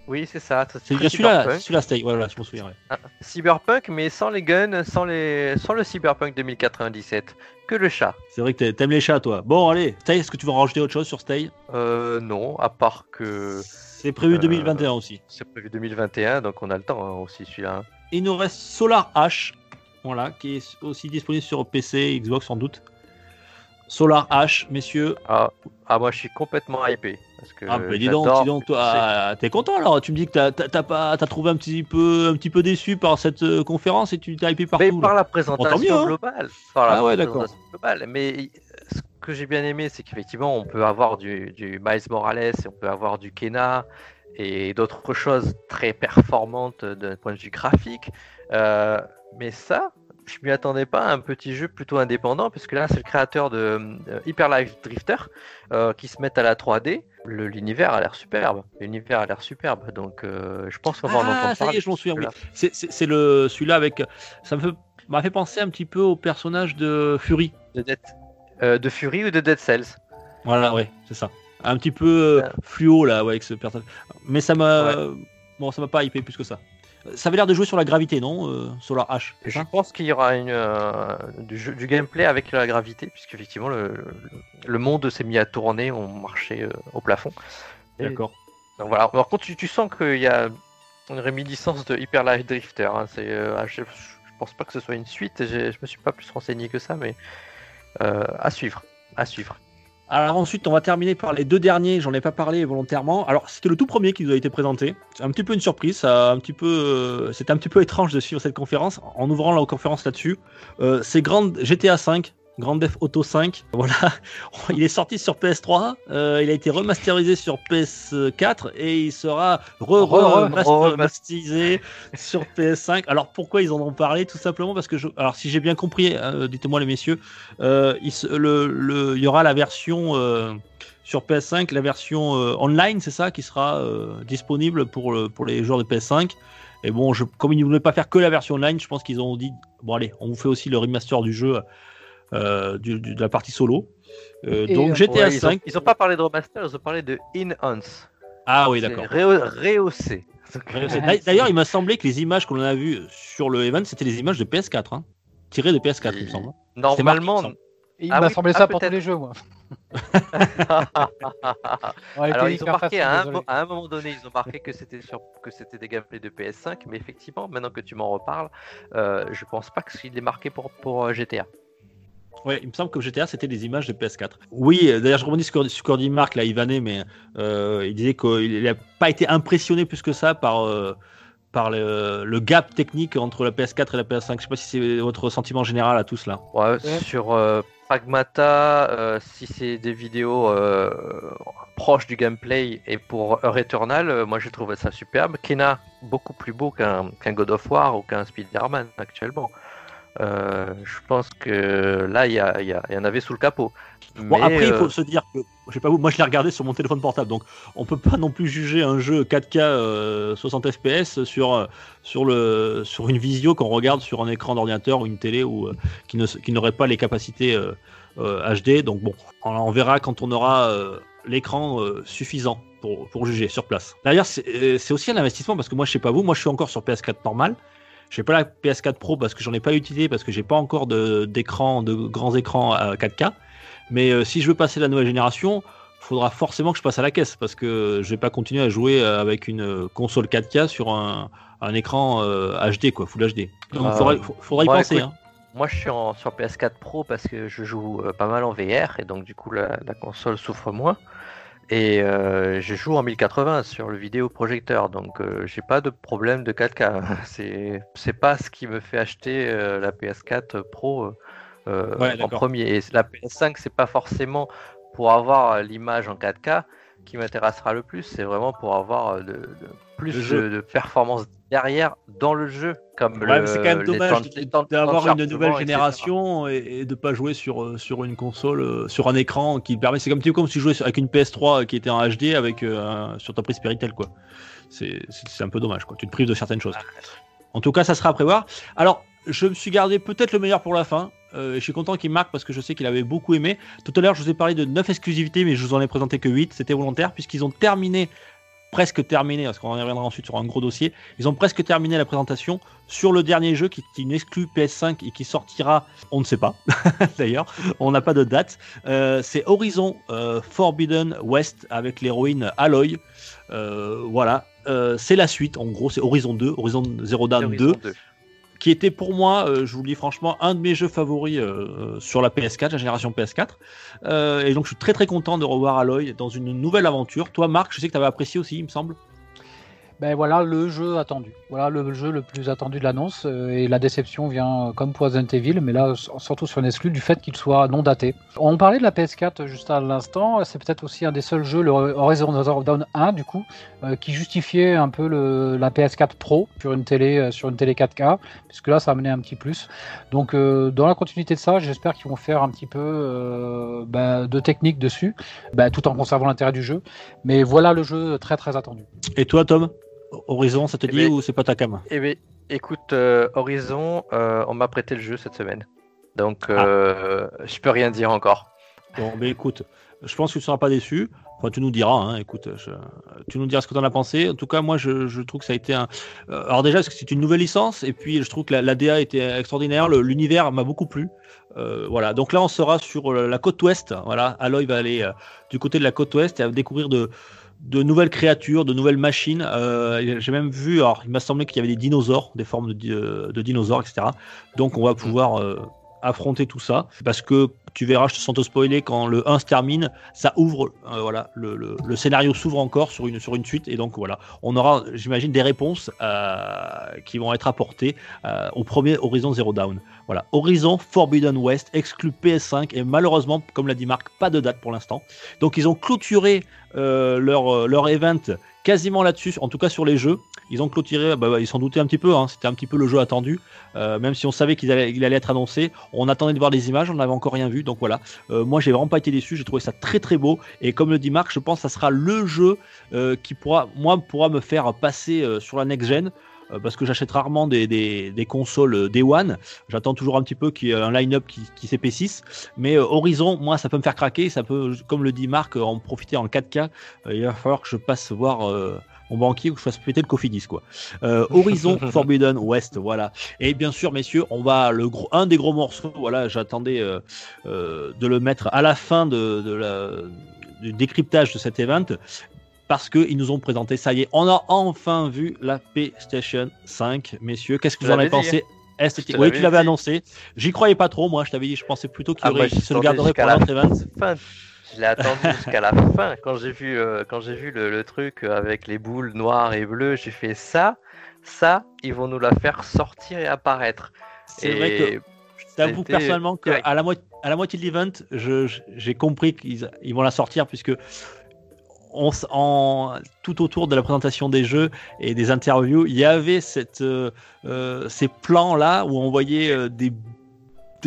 Oui, c'est ça. C'est bien celui-là, celui-là, c'était. Voilà, je m'en souviens. ouais. Ah, Cyberpunk, mais sans les guns, sans, les... sans le Cyberpunk 2097. Que le chat. C'est vrai que t'a- t'aimes les chats, toi. Bon, allez, Stay, est-ce que tu veux rajouter autre chose sur Stay? Euh, non, à part que C'est prévu Euh, 2021 aussi. c'est prévu 2021, donc on a le temps hein, aussi celui-là. hein. Il nous reste Solar H, voilà, qui est aussi disponible sur PC, Xbox sans doute. Solar H, messieurs. Ah, ah, moi je suis complètement hypé. Parce que Ah, bah dis donc, dis donc, toi, ah, t'es content alors Tu me dis que t'as- t'as t'as pas, t'as trouvé un petit peu, un petit peu déçu par cette euh, conférence et tu t'es hypé partout. Mais par la présentation mieux, hein. globale. Par la Ah ouais, d'accord. globale. Mais ce que j'ai bien aimé, c'est qu'effectivement, on peut avoir du, du Miles Morales, et on peut avoir du Kena et d'autres choses très performantes d'un point de vue graphique. Euh, mais ça, je m'y attendais pas à un petit jeu plutôt indépendant, parce que là, c'est le créateur de, de Hyper Life Drifter euh, qui se met à la 3D. Le- L'univers a l'air superbe. L'univers a l'air superbe. Donc, euh, je pense qu'on va en Ah, entendre ça y est, parler. je m'en souviens, oui. Celui-là. C'est- le celui-là avec. Ça m'a fait penser un petit peu au personnage de Fury. De, Dead- euh, de Fury ou de Dead Cells Voilà, ouais, c'est ça. Un petit peu euh, fluo là, ouais, avec ce personnage. Mais ça m'a, bon, ça m'a pas hypé plus que ça. Ça avait l'air de jouer sur la gravité, non euh, Solar H, c'est Je pense qu'il y aura une, euh, du, jeu- du gameplay avec la gravité, puisqu'effectivement le, le, le monde s'est mis à tourner, on marchait euh, au plafond. D'accord. Donc voilà. Par contre, tu, tu sens qu'il y a une réminiscence de Hyper Light Drifter. hein. C'est, euh, je, je pense pas que ce soit une suite. Je me suis pas plus renseigné que ça, mais euh, à suivre, à suivre. Alors ensuite, on va terminer par les deux derniers. J'en ai pas parlé volontairement. Alors c'était le tout premier qui nous a été présenté. C'est un petit peu une surprise. Un petit peu, euh, c'était un petit peu étrange de suivre cette conférence en ouvrant la conférence là-dessus. Euh, c'est Grand GTA 5 Grand Theft Auto 5. Voilà, il est sorti sur PS3, euh, il a été remasterisé sur PS4 et il sera remasterisé sur PS5. Alors pourquoi ils en ont parlé? Tout simplement parce que, je... alors si j'ai bien compris, euh, dites-moi les messieurs, euh, il, le, le, il, y aura la version sur PS5, la version online, c'est ça, qui sera disponible pour, pour les joueurs de PS5. Et bon, je, comme ils ne voulaient pas faire que la version online, je pense qu'ils ont dit bon allez, on vous fait aussi le remaster du jeu euh, du, de la partie solo. Euh, donc GTA ouais, 5. Ils n'ont pas parlé de remaster, ils ont parlé de enhance. Ah oui, d'accord. Rehaussé. D'ailleurs, il m'a semblé que les images qu'on a vues sur le event, c'était les images de PS4, hein, tirées de PS4, il me semble. Normalement, il ah m'a oui, semblé ah, ça pour tous les jeux, moi. Alors, ils ont marqué à un, à un, moment donné, ils ont marqué que c'était sur que c'était des gameplays de PS5, mais effectivement, maintenant que tu m'en reparles, euh, je pense pas qu'il est marqué pour, pour GTA. Ouais, il me semble que GTA c'était des images de PS4. Oui, d'ailleurs je rebondis sur, sur Cordy Mark, là, Ivané, mais euh, il disait qu'il n'a pas été impressionné plus que ça par, euh, par le, le, gap technique entre la PS4 et la PS5. Je sais pas si c'est votre sentiment général à tous là. Ouais, sur euh, Pragmata, euh, si c'est des vidéos euh, proches du gameplay et pour Returnal, euh, moi j'ai trouvé ça superbe. Kena, beaucoup plus beau qu'un qu'un God of War ou qu'un Spider-Man actuellement. Euh, je pense que là, il y, y, y, en avait sous le capot. Bon, après, il faut se dire que, je sais pas vous, moi je l'ai regardé sur mon téléphone portable, donc on peut pas non plus juger un jeu 4K euh, 60 FPS sur, sur, le, sur une visio qu'on regarde sur un écran d'ordinateur ou une télé ou, euh, qui, ne, qui n'aurait pas les capacités HD. Euh, donc bon, on, on, verra quand on aura l'écran suffisant pour, pour juger sur place. D'ailleurs, c'est aussi un investissement parce que moi, je sais pas vous, moi je suis encore sur PS4 normal. Je n'ai pas la PS4 Pro parce que j'en ai pas utilisé parce que j'ai pas encore d'écran, de, grands écrans à 4K. Mais euh, si je veux passer la nouvelle génération, il faudra forcément que je passe à la caisse parce que je vais pas continuer à jouer avec une console 4K sur un, un écran HD, euh, quoi, Full HD. Donc, il faudra, faudra, y penser. Écoute, hein. Moi, je suis en, sur PS4 Pro parce que je joue euh, pas mal en VR et donc du coup la, la console souffre moins. Et euh, je joue en 1080 sur le vidéoprojecteur, donc euh, j'ai pas de problème de 4K. C'est c'est pas ce qui me fait acheter euh, la PS4 Pro ouais, en premier. Et la PS5 c'est pas forcément pour avoir l'image en 4K qui m'intéressera le plus, c'est vraiment pour avoir de, de plus de, de, performance derrière dans le jeu. Comme ouais, le, c'est quand même dommage d'avoir une nouvelle génération et, et, de pas jouer sur, euh, sur une console, euh, sur un écran qui permet. C'est comme, comme si tu jouais avec une PS3 qui était en HD avec, euh, sur ta prise Péritel. Quoi. C'est, c'est, un peu dommage. Quoi. Tu te prives de certaines choses. En tout cas, ça sera à prévoir. Alors, je me suis gardé peut-être le meilleur pour la fin. Euh, je suis content qu'il marque parce que je sais qu'il avait beaucoup aimé. Tout à l'heure, je vous ai parlé de 9 exclusivités, mais je vous en ai présenté que 8. C'était volontaire puisqu'ils ont terminé presque terminé, parce qu'on reviendra ensuite sur un gros dossier, ils ont presque terminé la présentation sur le dernier jeu qui est une exclu PS5 et qui sortira, on ne sait pas d'ailleurs, on n'a pas de date. Euh, c'est Horizon euh, Forbidden West avec l'héroïne Aloy. Euh, voilà, c'est la suite, en gros c'est Horizon 2, Horizon Zero Dawn 2. 2 qui était pour moi, euh, je vous le dis franchement, un de mes jeux favoris euh, sur la PS4, la génération PS4. Euh, et donc je suis très très content de revoir Aloy dans une nouvelle aventure. Toi Marc, je sais que tu avais apprécié aussi, il me semble ben voilà le jeu attendu. Voilà le jeu le plus attendu de l'annonce euh, et la déception vient comme pour Resident Evil, mais là surtout sur une exclu du fait qu'il soit non daté. On parlait de la PS4 juste à l'instant, c'est peut-être aussi un des seuls jeux, le Horizon Zero Dawn 1 du coup, euh, qui justifiait un peu la PS4 Pro sur une télé euh, sur une télé 4K, puisque là ça amenait un petit plus. Donc euh, dans la continuité de ça, j'espère qu'ils vont faire un petit peu euh, ben, de technique dessus, ben, tout en conservant l'intérêt du jeu. Mais voilà le jeu très très attendu. Et toi Tom? Horizon, ça te dit eh ou c'est pas ta cam Eh bien, écoute, euh, Horizon, euh, on m'a prêté le jeu cette semaine. Donc, euh, ah. je peux rien dire encore. Bon, mais écoute, je pense que tu ne seras pas déçu. Enfin, tu nous diras, hein, écoute, je... tu nous diras ce que tu en as pensé. En tout cas, moi, je, je trouve que ça a été un. Alors, déjà, parce que c'est une nouvelle licence, et puis je trouve que la, la DA était extraordinaire, l'univers m'a beaucoup plu. Euh, voilà, donc là, on sera sur la côte ouest. Voilà, Aloy va aller euh, du côté de la côte ouest et va découvrir de, de nouvelles créatures, de nouvelles machines. Euh, J'ai même vu, alors il m'a semblé qu'il y avait des dinosaures, des formes de, de, dinosaures, etc. Donc on va pouvoir euh, affronter tout ça. Parce que tu verras, je te sens te spoiler, quand le 1 se termine, ça ouvre, euh, voilà, le, scénario s'ouvre encore sur une, suite. Et donc voilà, on aura, j'imagine, des réponses euh, qui vont être apportées euh, au premier Horizon Zero Dawn. Voilà, Horizon Forbidden West, exclu PS5, et malheureusement, comme l'a dit Marc, pas de date pour l'instant. Donc ils ont clôturé leur, leur event quasiment là-dessus, en tout cas sur les jeux. Ils ont clôturé, bah, bah, ils s'en doutaient un petit peu, hein, c'était un petit peu le jeu attendu, euh, même si on savait qu'il allait, être annoncé. On attendait de voir les images, on n'avait encore rien vu, donc voilà. Euh, moi, j'ai vraiment pas été déçu, j'ai trouvé ça très très beau, et comme le dit Marc, je pense que ça sera le jeu euh, qui pourra, moi, pourra me faire passer euh, sur la next-gen. euh, Parce que j'achète rarement des, des, des consoles euh, Day One. J'attends toujours un petit peu qu'il y ait un line-up qui, qui s'épaississe. Mais Horizon, moi, ça peut me faire craquer. Ça peut, comme le dit Marc, en profiter en 4K. Euh, il va falloir que je passe voir mon banquier ou que je fasse péter le Cofidis, quoi. Euh, Horizon Forbidden West, voilà. Et bien sûr, messieurs, on va le gros, un des gros morceaux. Voilà, j'attendais euh, euh, de le mettre à la fin de, de la, du décryptage de cet event parce qu'ils nous ont présenté, ça y est, on a enfin vu la PlayStation 5, messieurs. Qu'est-ce que vous en avez pensé? Oui, tu l'avais annoncé. J'y croyais pas trop, moi. Je t'avais dit, je pensais plutôt qu'il Ah, se le garderait pour l'autre event. Je l'ai attendu jusqu'à la fin. Quand j'ai vu, euh, quand j'ai vu le, le truc avec les boules noires et bleues, j'ai fait ça, ça, ils vont nous la faire sortir et apparaître. C'est vrai que c'était personnellement qu'à la, moitié à la moitié de l'event, j'ai compris qu'ils ils vont la sortir puisque on, en, tout autour de la présentation des jeux et des interviews, il y avait cette, euh, euh, ces plans-là où on voyait euh, des,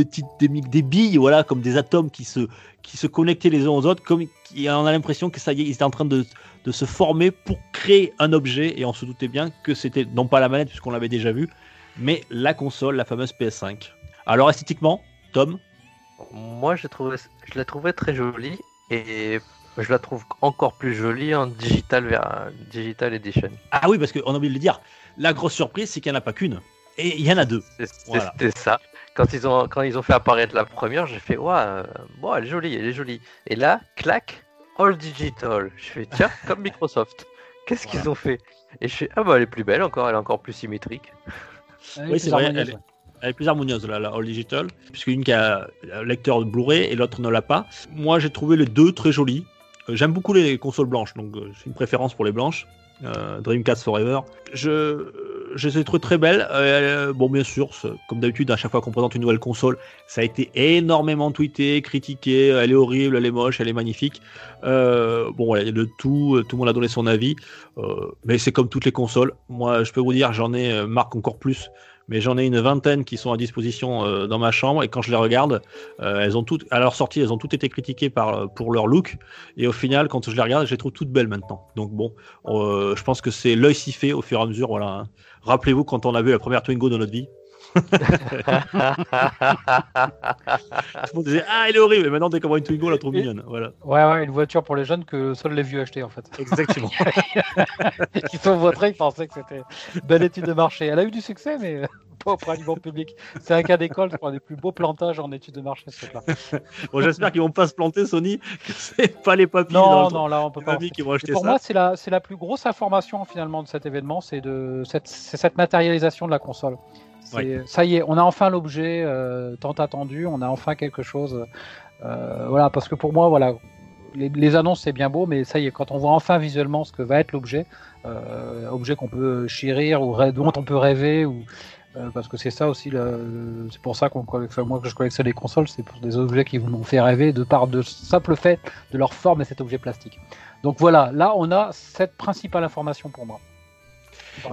petites- des, billes, voilà, comme des atomes qui se, qui se connectaient les uns aux autres, comme on a l'impression que ça y est, ils étaient en train de, de se former pour créer un objet et on se doutait bien que c'était non pas la manette puisqu'on l'avait déjà vu, mais la console, la fameuse PS5. Alors esthétiquement, Tom, Moi, j'ai trouvé, je la trouvais très jolie et je la trouve encore plus jolie en digital, vers, digital edition. ah oui, parce qu'on a oublié de le dire, la grosse surprise, c'est qu'il n'y en a pas qu'une, et il y en a deux. Voilà. C'était ça. Quand ils, ont, quand ils ont fait apparaître la première, j'ai fait ouais, euh, bon, elle est jolie, elle est jolie. Et là, clac, all digital. Je fais tiens, comme Microsoft. Qu'est-ce Voilà. qu'ils ont fait? Et je fais ah bah elle est plus belle encore, elle est encore plus symétrique. Oui, c'est vrai, elle est- Elle est plus harmonieuse, la, la All Digital, puisqu'une qui a un lecteur Blu-ray et l'autre ne l'a pas. Moi, j'ai trouvé les deux très jolis. Euh, J'aime beaucoup les consoles blanches, donc euh, j'ai une préférence pour les blanches. Euh, Dreamcast Forever. Je, je les ai très belles. Euh, bon, bien sûr, comme d'habitude, à chaque fois qu'on présente une nouvelle console, ça a été énormément tweeté, critiqué. Elle est horrible, elle est moche, elle est magnifique. Euh, bon, voilà, il y a de tout, tout le monde a donné son avis. Mais c'est comme toutes les consoles. Moi, je peux vous dire, j'en ai, Marc encore plus, mais j'en ai une vingtaine qui sont à disposition euh, dans ma chambre et quand je les regarde, euh, elles ont toutes, à leur sortie, elles ont toutes été critiquées par, pour leur look et au final, quand je les regarde, je les trouve toutes belles maintenant. Donc bon, euh, je pense que c'est l'œil s'y fait au fur et à mesure. Voilà. hein. Rappelez-vous quand on a vu la première Twingo de notre vie, tout le monde disait ah elle est horrible, et maintenant dès qu'on voit une Twingo, on la trouve Et- mignonne. Voilà, Ouais, ouais, une voiture pour les jeunes que seuls les vieux achetaient en fait. exactement. Ils sont votés, ils pensaient que c'était une belle étude de marché. Elle a eu du succès, mais euh, pas auprès du grand public. C'est un cas d'école, c'est un des plus beaux plantages en études de marché, bon, j'espère qu'ils vont pas se planter, Sony, que c'est pas les papilles dans Non, non, là, on peut pas. qui vont Et acheter pour ça. moi, c'est la, la plus grosse information finalement de cet événement, c'est cette, c'est cette matérialisation de la console. C'est- Ça y est, on a enfin l'objet euh, tant attendu, on a enfin quelque chose. euh, voilà, parce que pour moi, voilà, les, les annonces c'est bien beau, mais ça y est, quand on voit enfin visuellement ce que va être l'objet, euh, objet qu'on peut chérir ou dont on peut rêver, ou euh, parce que c'est ça aussi, c'est pour ça qu'on moi que je collectionne les consoles, c'est pour des objets qui m'ont fait rêver de par de simple fait de leur forme et cet objet plastique. Donc voilà, là on a cette principale information pour moi.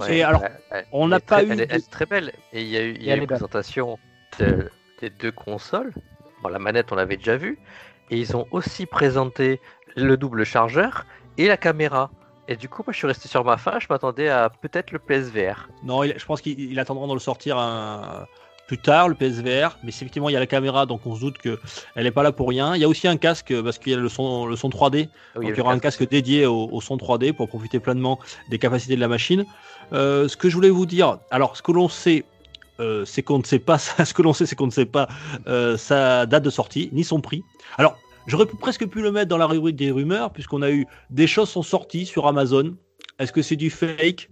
Et alors, elle- on n'a pas très- eu Elle, de- elle est très belle. Et il y a eu, il y a une présentation de- des deux consoles. Bon, la manette, on l'avait déjà vue. Et ils ont aussi présenté le double chargeur et la caméra. Et du coup, moi, je suis resté sur ma fin. Je m'attendais à peut-être le PSVR. Non, il- je pense qu'il il attendra de le sortir un- plus tard, le PSVR. Mais c'est effectivement, il y a la caméra, donc on se doute qu'elle n'est pas là pour rien. Il y a aussi un casque, parce qu'il y a le son, le son 3D. Ah oui, donc il y aura un casque dédié au, au son 3D pour profiter pleinement des capacités de la machine. Euh, ce que je voulais vous dire, alors ce que l'on sait, euh, c'est qu'on ne sait pas, ce que l'on sait, c'est qu'on ne sait pas euh, sa date de sortie, ni son prix. Alors, j'aurais presque pu le mettre dans la rubrique des rumeurs, puisqu'on a eu des choses sont sorties sur Amazon. Est-ce que c'est du fake?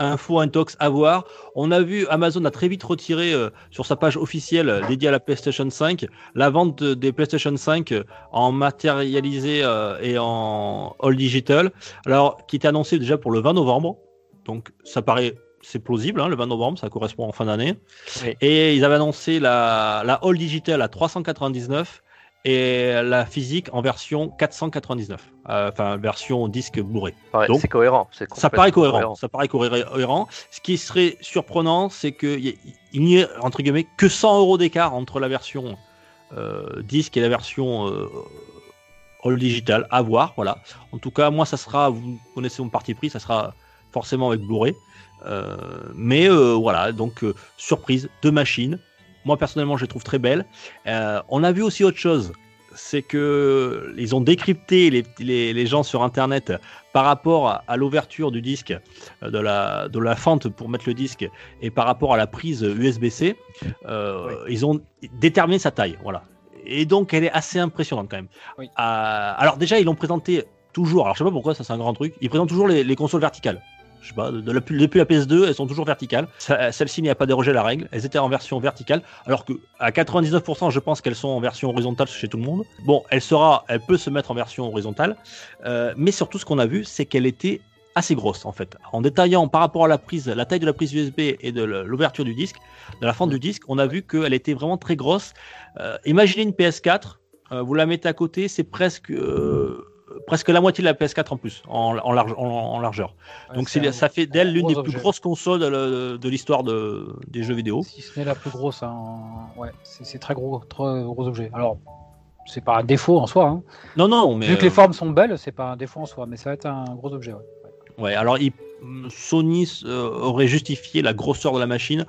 Info, intox à voir. On a vu Amazon a très vite retiré euh, sur sa page officielle dédiée à la PlayStation 5 la vente des PlayStation 5 en matérialisé euh, et en all digital. Alors, qui était annoncé déjà pour le 20 novembre. Donc, ça paraît c'est plausible, hein, le 20 novembre, ça correspond en fin d'année. Oui. Et ils avaient annoncé la, la all digital à 399 et la physique en version 499, euh, enfin version disque bourré. Ouais, Donc, c'est cohérent. c'est Ça paraît cohérent. Ça paraît cohé- cohérent. Ce qui serait surprenant, c'est qu'il n'y ait entre guillemets que 100 euros d'écart entre la version euh, disque et la version euh, all digital. À voir, voilà. En tout cas, moi, ça sera. Vous connaissez mon parti pris, ça sera forcément avec Blu-ray. Euh, mais voilà, donc surprise, deux machines. Moi personnellement, je les trouve très belles. Euh, on a vu aussi autre chose, c'est que ils ont décrypté les, les, les gens sur Internet par rapport à, l'ouverture du disque, euh, de la, de la fente pour mettre le disque, et par rapport à la prise USB-C, euh, ils ont déterminé sa taille. Voilà. Et donc, elle est assez impressionnante quand même. Oui. Euh, alors déjà, ils l'ont présenté toujours. Alors je sais pas pourquoi, ça c'est un grand truc. Ils présentent toujours les, les consoles verticales. Je sais pas, depuis la PS2, elles sont toujours verticales. Celle-ci n'y a pas dérogé la règle. Elles étaient en version verticale, alors que à 99%, je pense qu'elles sont en version horizontale chez tout le monde. Bon, elle sera, elle peut se mettre en version horizontale, Euh, mais surtout ce qu'on a vu, c'est qu'elle était assez grosse en fait. En détaillant par rapport à la prise, la taille de la prise USB et de l'ouverture du disque, de la fente du disque, on a vu qu'elle était vraiment très grosse. Euh, imaginez une PS4, euh, vous la mettez à côté, c'est presque presque la moitié de la PS4 en plus en, en, large- en- en largeur. Donc c'est ça fait d'elle un l'une des plus grosses consoles de, le- de l'histoire de, des jeux vidéo. Si ce n'est la plus grosse, hein, ouais, c'est c'est très gros, très gros objet. Alors, c'est pas un défaut en soi. Hein. Non, non, mais Vu que les euh, formes sont belles, c'est pas un défaut en soi, mais ça va être un gros objet. Ouais. Ouais, alors il- Sony euh, aurait justifié la grosseur de la machine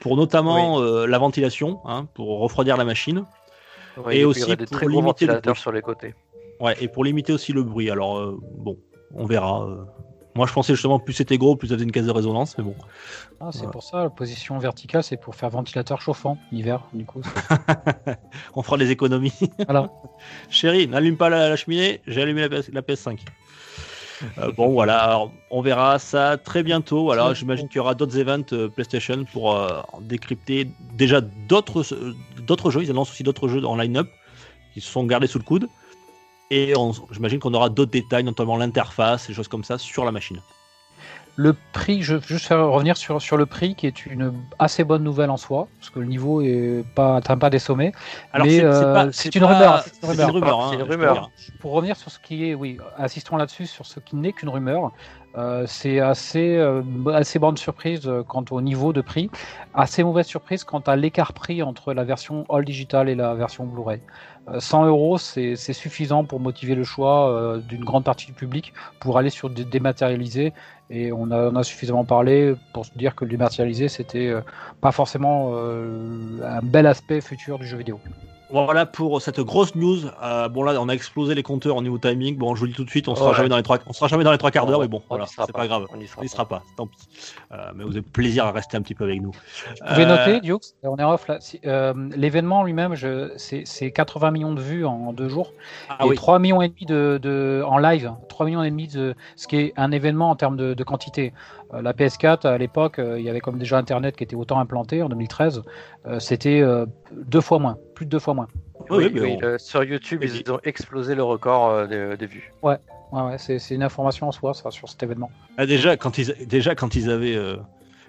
pour notamment euh, la ventilation, hein, pour refroidir la machine, Ouais, Et aussi il y aurait des pour très gros limiter le sur les côtés. Ouais, et pour limiter aussi le bruit. Alors euh, bon, on verra. euh. Moi, je pensais justement plus c'était gros, plus ça faisait une caisse de résonance, mais bon. Ah, c'est Voilà. pour ça, la position verticale, c'est pour faire ventilateur chauffant l'hiver. Du coup, On fera des économies. voilà. Chérie, n'allume pas la, la cheminée, j'ai allumé la, PS, la PS5. Euh, bon, voilà, alors, on verra ça très bientôt. Voilà, j'imagine qu'il y aura d'autres events euh, PlayStation pour euh, décrypter déjà d'autres d'autres jeux. Ils annoncent aussi d'autres jeux en line-up qui se sont gardés sous le coude. Et j'imagine qu'on aura d'autres détails, notamment l'interface, des choses comme ça, sur la machine. Le prix, je veux juste faire revenir sur, sur le prix, qui est une assez bonne nouvelle en soi, parce que le niveau est pas pas des sommets. Alors, Mais, c'est- euh, pas- c'est c'est une rumeur, c'est une C'est rumeur. une rumeur. Hein, une rumeur. Pour revenir sur ce qui est, oui, insistons là-dessus, sur ce qui n'est qu'une rumeur, euh, c'est assez, euh, assez bonne surprise euh, quant au niveau de prix, assez mauvaise surprise quant à l'écart prix entre la version All Digital et la version Blu-ray. Euh, 100 euros, c'est suffisant pour motiver le choix euh, d'une grande partie du public pour aller sur des dématérialisés. Et on a, on a suffisamment parlé pour se dire que le dématérialisé, c'était euh, pas forcément euh, un bel aspect futur du jeu vidéo. Voilà pour cette grosse news. Euh, bon là, on a explosé les compteurs au niveau timing. Bon, je vous le dis tout de suite, on sera Ouais. jamais dans les trois, on sera jamais dans les trois quarts d'heure, mais bon, On voilà, c'est pas grave. On y sera On pas. sera pas, tant pis. Euh, mais vous avez plaisir à rester un petit peu avec nous. Vous pouvez Euh, noter, Dioux, on est off là. si- euh, L'événement lui-même, c'est c'est 80 millions de vues en deux jours Ah et oui. 3 millions et demi de, de- en live. 3 millions et demi de ce qui est un événement en termes de, de quantité. Euh, la PS4 à l'époque, euh, il y avait comme déjà Internet qui était autant implanté en 2013. euh, C'était euh, deux fois moins, plus de deux fois moins. Oui, Oui, oui, mais oui, on- le- sur YouTube, Et- ils ont explosé le record euh, des, des vues. Ouais, ouais, c'est c'est une information en soi, ça, sur cet événement. Ah, déjà, quand ils, déjà, quand ils avaient, euh,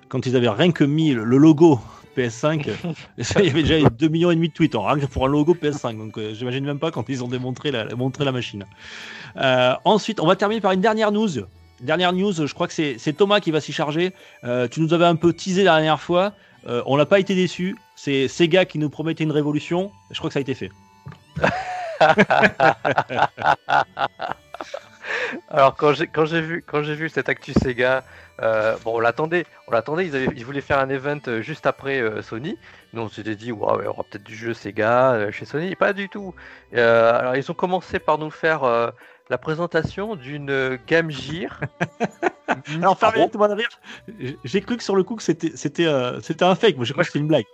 quand ils avaient rien que mis le, logo PS5, euh, il y avait déjà 2 millions et demi de tweets, rien que pour un logo PS5. Donc, euh, j'imagine même pas quand ils ont démontré la, montré la machine. Euh, ensuite, on va terminer par une dernière news. Dernière news, je crois que c'est Thomas qui va s'y charger. Euh, tu nous avais un peu teasé la dernière fois. Euh, on n'a pas été déçus. C'est Sega qui nous promettait une révolution. Je crois que ça a été fait. Alors quand j'ai vu quand actu Sega, euh, bon on l'attendait, on l'attendait, ils, voulaient faire un event juste après Sony. Nous on s'était dit waouh il y aura peut-être du jeu Sega chez Sony, pas du tout. Alors ils ont commencé par nous faire la présentation d'une Game Gear. Alors, permettez moi de rire. J'ai- cru que sur le coup que c'était c'était euh, c'était un fake. Moi, j'ai cru que c'était une blague.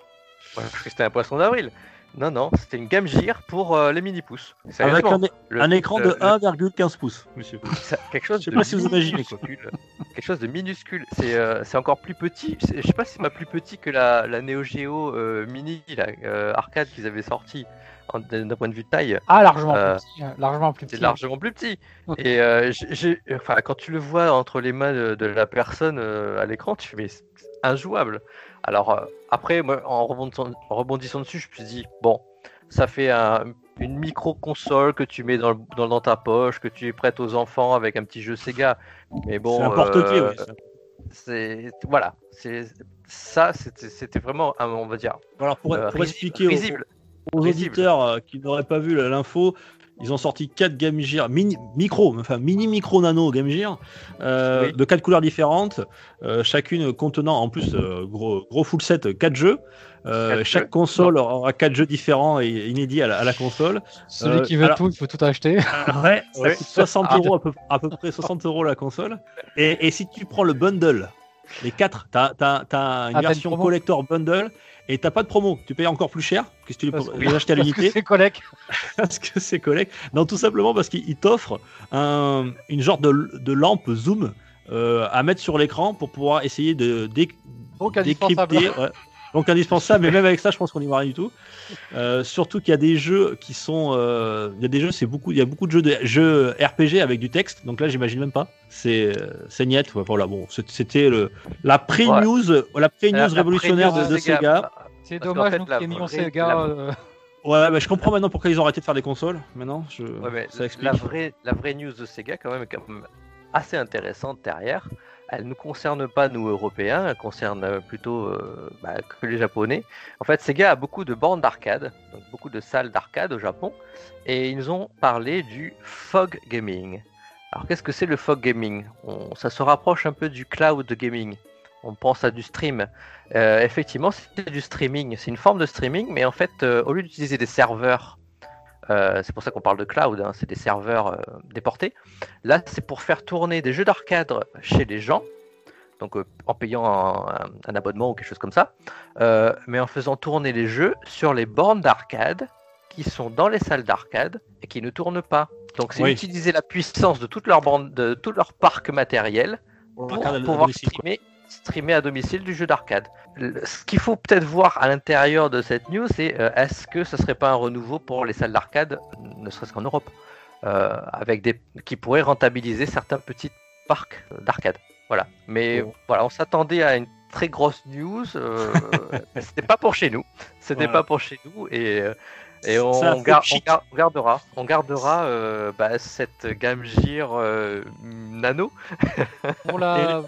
Ouais, c'était un poisson d'avril. Non, non, c'était une Game Gear pour euh, les mini pouces. Avec un, le- un écran le- de 1,15 pouces, monsieur. ça- quelque chose Je sais de pas si vous imaginez, quelque chose de minuscule. C'est euh, encore plus petit. Je sais pas si c'est pas plus petit que la, la Neo Geo mini la, arcade qu'ils avaient sorti en- d'un point de vue de taille. Ah, largement Euh, plus petit. hein, Largement plus C'est petit. largement plus petit. Et euh, j'ai- enfin, quand tu le vois entre les mains de, de la personne euh, à l'écran, tu fais mais c'est injouable. Alors euh, après, moi, en rebondissant, en rebondissant dessus, je me suis dit bon, ça fait un- une micro console que tu mets dans, le- dans, dans ta poche, que tu prêtes aux enfants avec un petit jeu Sega. Mais bon, c'est un porte-clés, euh, ouais, ça. c'est voilà, c'est ça, c'était vraiment, on va dire, Alors pour, euh, expliquer aux. Aux auditeurs euh, qui n'auraient pas vu l'info, ils ont sorti 4 Game Gear mini, micro, enfin mini micro nano Game Gear euh, Oui. de quatre couleurs différentes, euh, chacune contenant en plus euh, gros, gros full set 4 jeux. Euh, Quatre chaque jeux. console aura 4 jeux différents et inédits à la, à la console. Celui Euh, qui veut alors- tout, il faut tout acheter. ouais, ça Ouais. coûte 60 Ah. euros à peu, à peu près 60 euros la console. Et, et si tu prends le bundle, les 4, t'as as, une Ah, une version collector bundle et t'as pas de promo. Tu payes encore plus cher que si tu les, achetais à Parce que l'unité. c'est collègue. parce que c'est collègue. Non, tout simplement parce qu'il t'offre un, une genre de, de lampe zoom euh, à mettre sur l'écran pour pouvoir essayer de dé- décrypter. ouais. Donc indispensable, mais même avec ça, je pense qu'on n'y voit rien du tout. Euh, surtout qu'il y a des jeux qui sont, euh, il y a des jeux, c'est beaucoup, il y a beaucoup de jeux, de, jeux RPG avec du texte. Donc là, j'imagine même pas. C'est, euh, c'est niette. ouais, voilà, bon, c'était le la pré-news, la pré-news révolutionnaire de, Sega. C'est dommage, fait, nous la Sega. la- euh, Ouais, mais je comprends maintenant pourquoi ils ont arrêté de faire des consoles. Maintenant, je, Ouais, mais ça explique. la, vraie, la vraie news de Sega, quand même, est quand même assez intéressante derrière. Elle ne concerne pas nous Européens, elle concerne euh, plutôt euh, bah, que les Japonais. En fait, Sega a beaucoup de bornes d'arcade, donc beaucoup de salles d'arcade au Japon, et ils ont parlé du fog gaming. Alors, qu'est-ce que c'est le fog gaming? Ça se rapproche un peu du cloud gaming. On pense à du stream. Euh, effectivement, c'est du streaming. C'est une forme de streaming, mais en fait, au lieu d'utiliser des serveurs euh, c'est pour ça qu'on parle de cloud, hein, c'est des serveurs euh, déportés. Là, c'est pour faire tourner des jeux d'arcade chez les gens, donc euh, en payant un, un- un abonnement ou quelque chose comme ça, euh, mais en faisant tourner les jeux sur les bornes d'arcade qui sont dans les salles d'arcade et qui ne tournent pas. Donc, c'est Oui. utiliser la puissance de toute leur bande, de tout leur parc matériel pour pouvoir streamer, streamer à domicile du jeu d'arcade. Ce qu'il faut peut-être voir à l'intérieur de cette news, c'est euh, est-ce que ce serait pas un renouveau pour les salles d'arcade, ne serait-ce qu'en Europe, euh, avec des qui pourraient rentabiliser certains petits parcs euh, d'arcade. Voilà. Mais voilà, on s'attendait à une très grosse news. euh, C'était pas pour chez nous. C'était Voilà. pas pour chez nous et et on, a fait gar- on chic. gar- on gardera, on gardera euh, bah, cette Game Gear euh, Nano. La...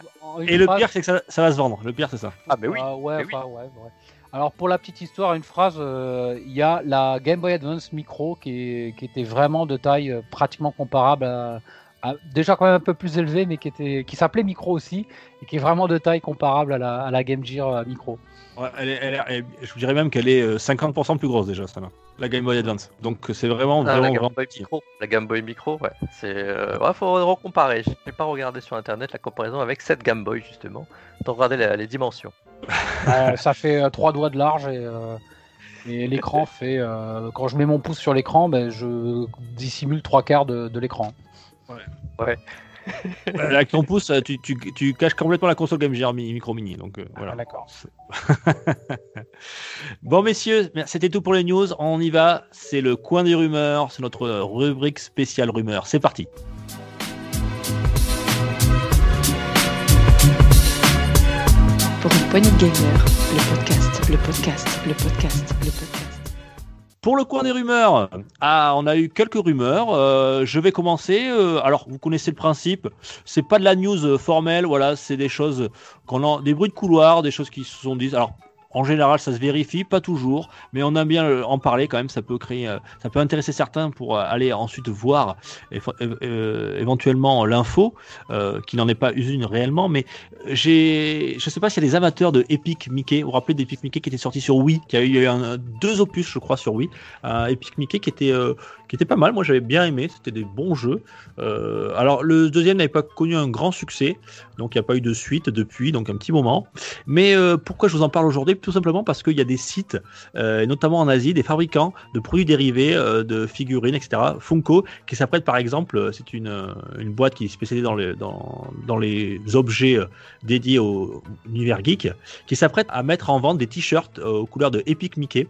Et le phrase- pire, c'est que ça, ça va se vendre. Le pire, c'est ça. Ah mais oui. Ah ouais, mais oui. enfin, ouais, ouais. Alors pour la petite histoire, une phrase, euh, il y a la Game Boy Advance Micro qui, est- qui était vraiment de taille pratiquement comparable à, à- déjà quand même un peu plus élevée, mais qui était qui s'appelait Micro aussi et qui est vraiment de taille comparable à la, à la Game Gear Micro. Ouais, elle est- elle est- elle- je vous dirais même qu'elle est euh, 50% plus grosse déjà, ça là. La Game Boy Advance. Donc c'est vraiment, Ah, la vraiment, Game vraiment Boy petit. Micro, la Game Boy Micro, ouais. C'est, euh, ouais, faut recomparer. Je n'ai pas regardé sur internet la comparaison avec cette Game Boy justement. Pour regarder la- les dimensions. Euh, ça fait euh, trois doigts de large et, euh, et l'écran fait. euh, quand je mets mon pouce sur l'écran, ben, je dissimule trois quarts de, de l'écran. Ouais, Avec ton pouce, tu, tu, tu caches complètement la console Game Gear mini, micro mini. Donc euh, voilà. Ah, d'accord. Bon messieurs, c'était tout pour les news. On y va. C'est le coin des rumeurs. C'est notre rubrique spéciale rumeurs. C'est parti. Pour une poignée de gamer, le podcast, le podcast, le podcast, le podcast. Pour le coin des rumeurs, ah, on a eu quelques rumeurs. Euh, je vais commencer. Euh, alors, vous connaissez le principe. C'est pas de la news euh, formelle. Voilà, c'est des choses qu'on a, des bruits de couloir, des choses qui se sont dites. Alors, en général, ça se vérifie, pas toujours, mais on aime bien euh, en parler quand même. Ça peut créer, euh, ça peut intéresser certains pour euh, aller ensuite voir éventuellement l'info, qui n'en est pas une réellement. Mais j'ai, je sais pas s'il y a des amateurs de Epic Mickey. Vous vous rappelez d'Epic Mickey qui était sorti sur Wii, qui a eu, deux opus, je crois, sur Wii. Epic Mickey qui était, qui était pas mal. Moi, j'avais bien aimé. C'était des bons jeux. Alors, le deuxième n'avait pas connu un grand succès, donc il n'y a pas eu de suite depuis, donc un petit moment. Mais pourquoi je vous en parle aujourd'hui? Tout simplement parce qu'il y a des sites, euh, notamment en Asie, des fabricants de produits dérivés, euh, de figurines, etc. Funko, qui s'apprête par exemple, euh, c'est une, boîte qui est spécialisée dans les, dans, les objets dédiés au univers geek, qui s'apprête à mettre en vente des t-shirts aux couleurs de Epic Mickey.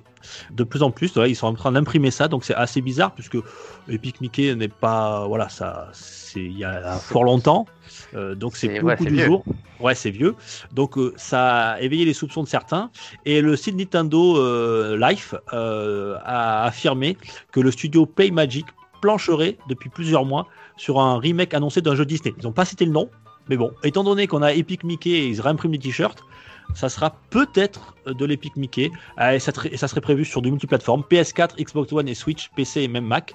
De plus en plus, ils sont en train d'imprimer ça, donc c'est assez bizarre puisque Epic Mickey n'est pas, voilà, ça, c'est il y a fort longtemps, euh, donc c'est plus ouais, c'est du vieux. jour. Ouais, c'est vieux. Donc euh, ça a éveillé les soupçons de certains. Et le site Nintendo euh, Life a affirmé que le studio Playmagic plancherait depuis plusieurs mois sur un remake annoncé d'un jeu Disney. Ils n'ont pas cité le nom, mais bon, étant donné qu'on a Epic Mickey et ils réimpriment les t-shirts, ça sera peut-être de l'Epic Mickey. Euh, et, ça, tra- et ça serait prévu sur du multiplateforme PS4, Xbox One et Switch, PC et même Mac.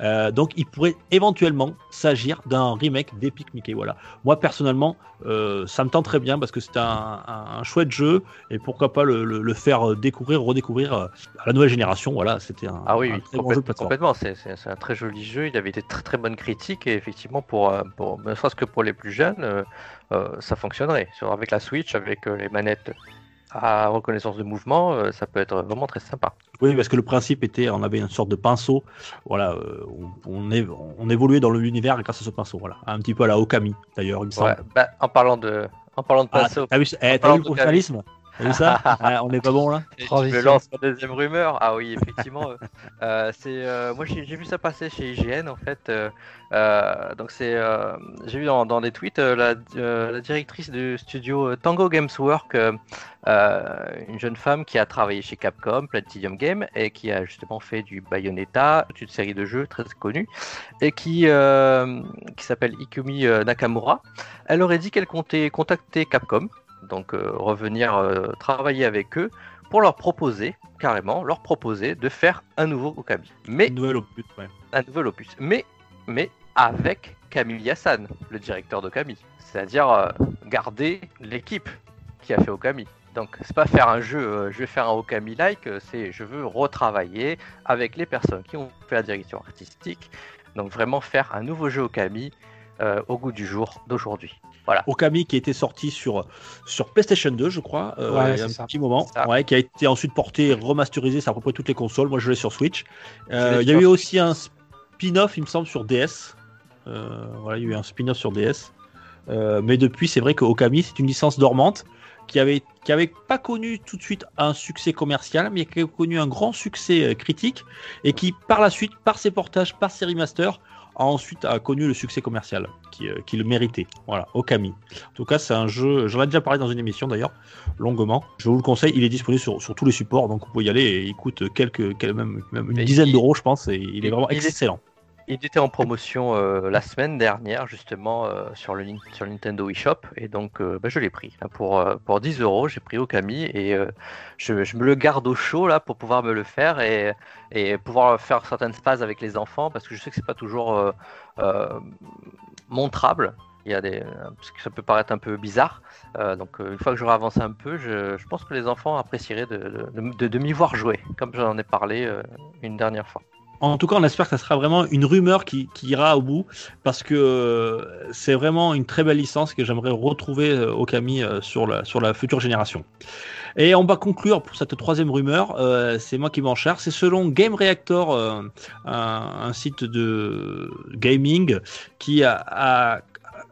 Euh, donc il pourrait éventuellement s'agir d'un remake d'Epic Mickey. Voilà. Moi personnellement, euh, ça me tente très bien parce que c'est un, un- chouette jeu et pourquoi pas le, le- le faire découvrir, redécouvrir euh, à la nouvelle génération. Voilà, c'était un, Ah oui, un très bon complète- jeu de plateforme. complètement. C'est un très joli jeu. Il avait des très très bonnes critiques et effectivement pour, pour ne serait-ce que pour les plus jeunes, euh, ça fonctionnerait. Sur, avec la Switch, avec euh, les manettes à reconnaissance de mouvement, euh, ça peut être vraiment très sympa. Oui, parce que le principe était, on avait une sorte de pinceau. Voilà, euh, on, on, évoluait dans l'univers grâce à ce pinceau. Voilà, un petit peu à la Okami d'ailleurs, il me semble. Ouais, bah, en parlant de en parlant de Ah, pinceau, t'as vu, eh, vu le professionnalisme? T'as vu ça Ah, On n'est pas bon là Transition. me lances la deuxième rumeur. Ah oui, effectivement. euh, euh, c'est euh, moi j'ai j'ai vu ça passer chez IGN en fait. euh, donc c'est euh, j'ai vu dans, dans des tweets euh, la, euh, la directrice du studio euh, Tango Games Work, euh, euh, une jeune femme qui a travaillé chez Capcom, Platinum Game et qui a justement fait du Bayonetta, toute une série de jeux très connus et qui euh, qui s'appelle Ikumi Nakamura. Elle aurait dit qu'elle comptait contacter Capcom, donc euh, revenir euh, travailler avec eux pour leur proposer, carrément, leur proposer de faire un nouveau Okami. Mais opus, ouais. un nouvel opus. Mais, mais avec Camille Hassan, le directeur d'Okami. C'est-à-dire euh, garder l'équipe qui a fait Okami. Donc c'est pas faire un jeu, euh, je vais faire un Okami-like, c'est je veux retravailler avec les personnes qui ont fait la direction artistique. Donc vraiment faire un nouveau jeu Okami euh, au goût du jour d'aujourd'hui. Okami qui était sorti sur, sur PlayStation 2, je crois, euh, Ouais, il y a un ça. petit moment, ouais, qui a été ensuite porté, remasterisé sur à peu près toutes les consoles. Moi, je l'ai sur Switch. Euh, il y a eu aussi un spin-off, il me semble, sur DS. Euh, voilà, il y a eu un spin-off sur DS. Euh, mais depuis, c'est vrai que Okami, c'est une licence dormante qui avait, qui avait pas connu tout de suite un succès commercial, mais qui a connu un grand succès critique et qui, par la suite, par ses portages, par ses remasters, a ensuite a connu le succès commercial qui, euh, qui le méritait. Voilà, Okami. En tout cas, c'est un jeu, j'en ai déjà parlé dans une émission d'ailleurs, longuement. Je vous le conseille, il est disponible sur, sur tous les supports, donc vous pouvez y aller et il coûte quelques, quel- même, même une Mais dizaine il- d'euros, je pense, et il est vraiment il est- excellent. Il était en promotion euh, la semaine dernière justement euh, sur le sur le Nintendo eShop. Et donc euh, bah, je l'ai pris. Là, pour pour 10 euros j'ai pris Okami. Et je, me le garde au chaud là pour pouvoir me le faire et, pouvoir faire certaines phases avec les enfants. Parce que je sais que c'est pas toujours montrable. Il y a des parce que ça peut paraître un peu bizarre. Donc une fois que j'aurai avancé un peu je, pense que les enfants apprécieraient de, m'y voir jouer comme j'en ai parlé une dernière fois En tout cas, on espère que ça sera vraiment une rumeur qui, ira au bout, parce que euh, c'est vraiment une très belle licence que j'aimerais retrouver euh, Okami euh, sur, la, future génération. Et on va conclure pour cette troisième rumeur, c'est moi qui m'en charge, c'est selon Game Reactor, un, site de gaming, qui a,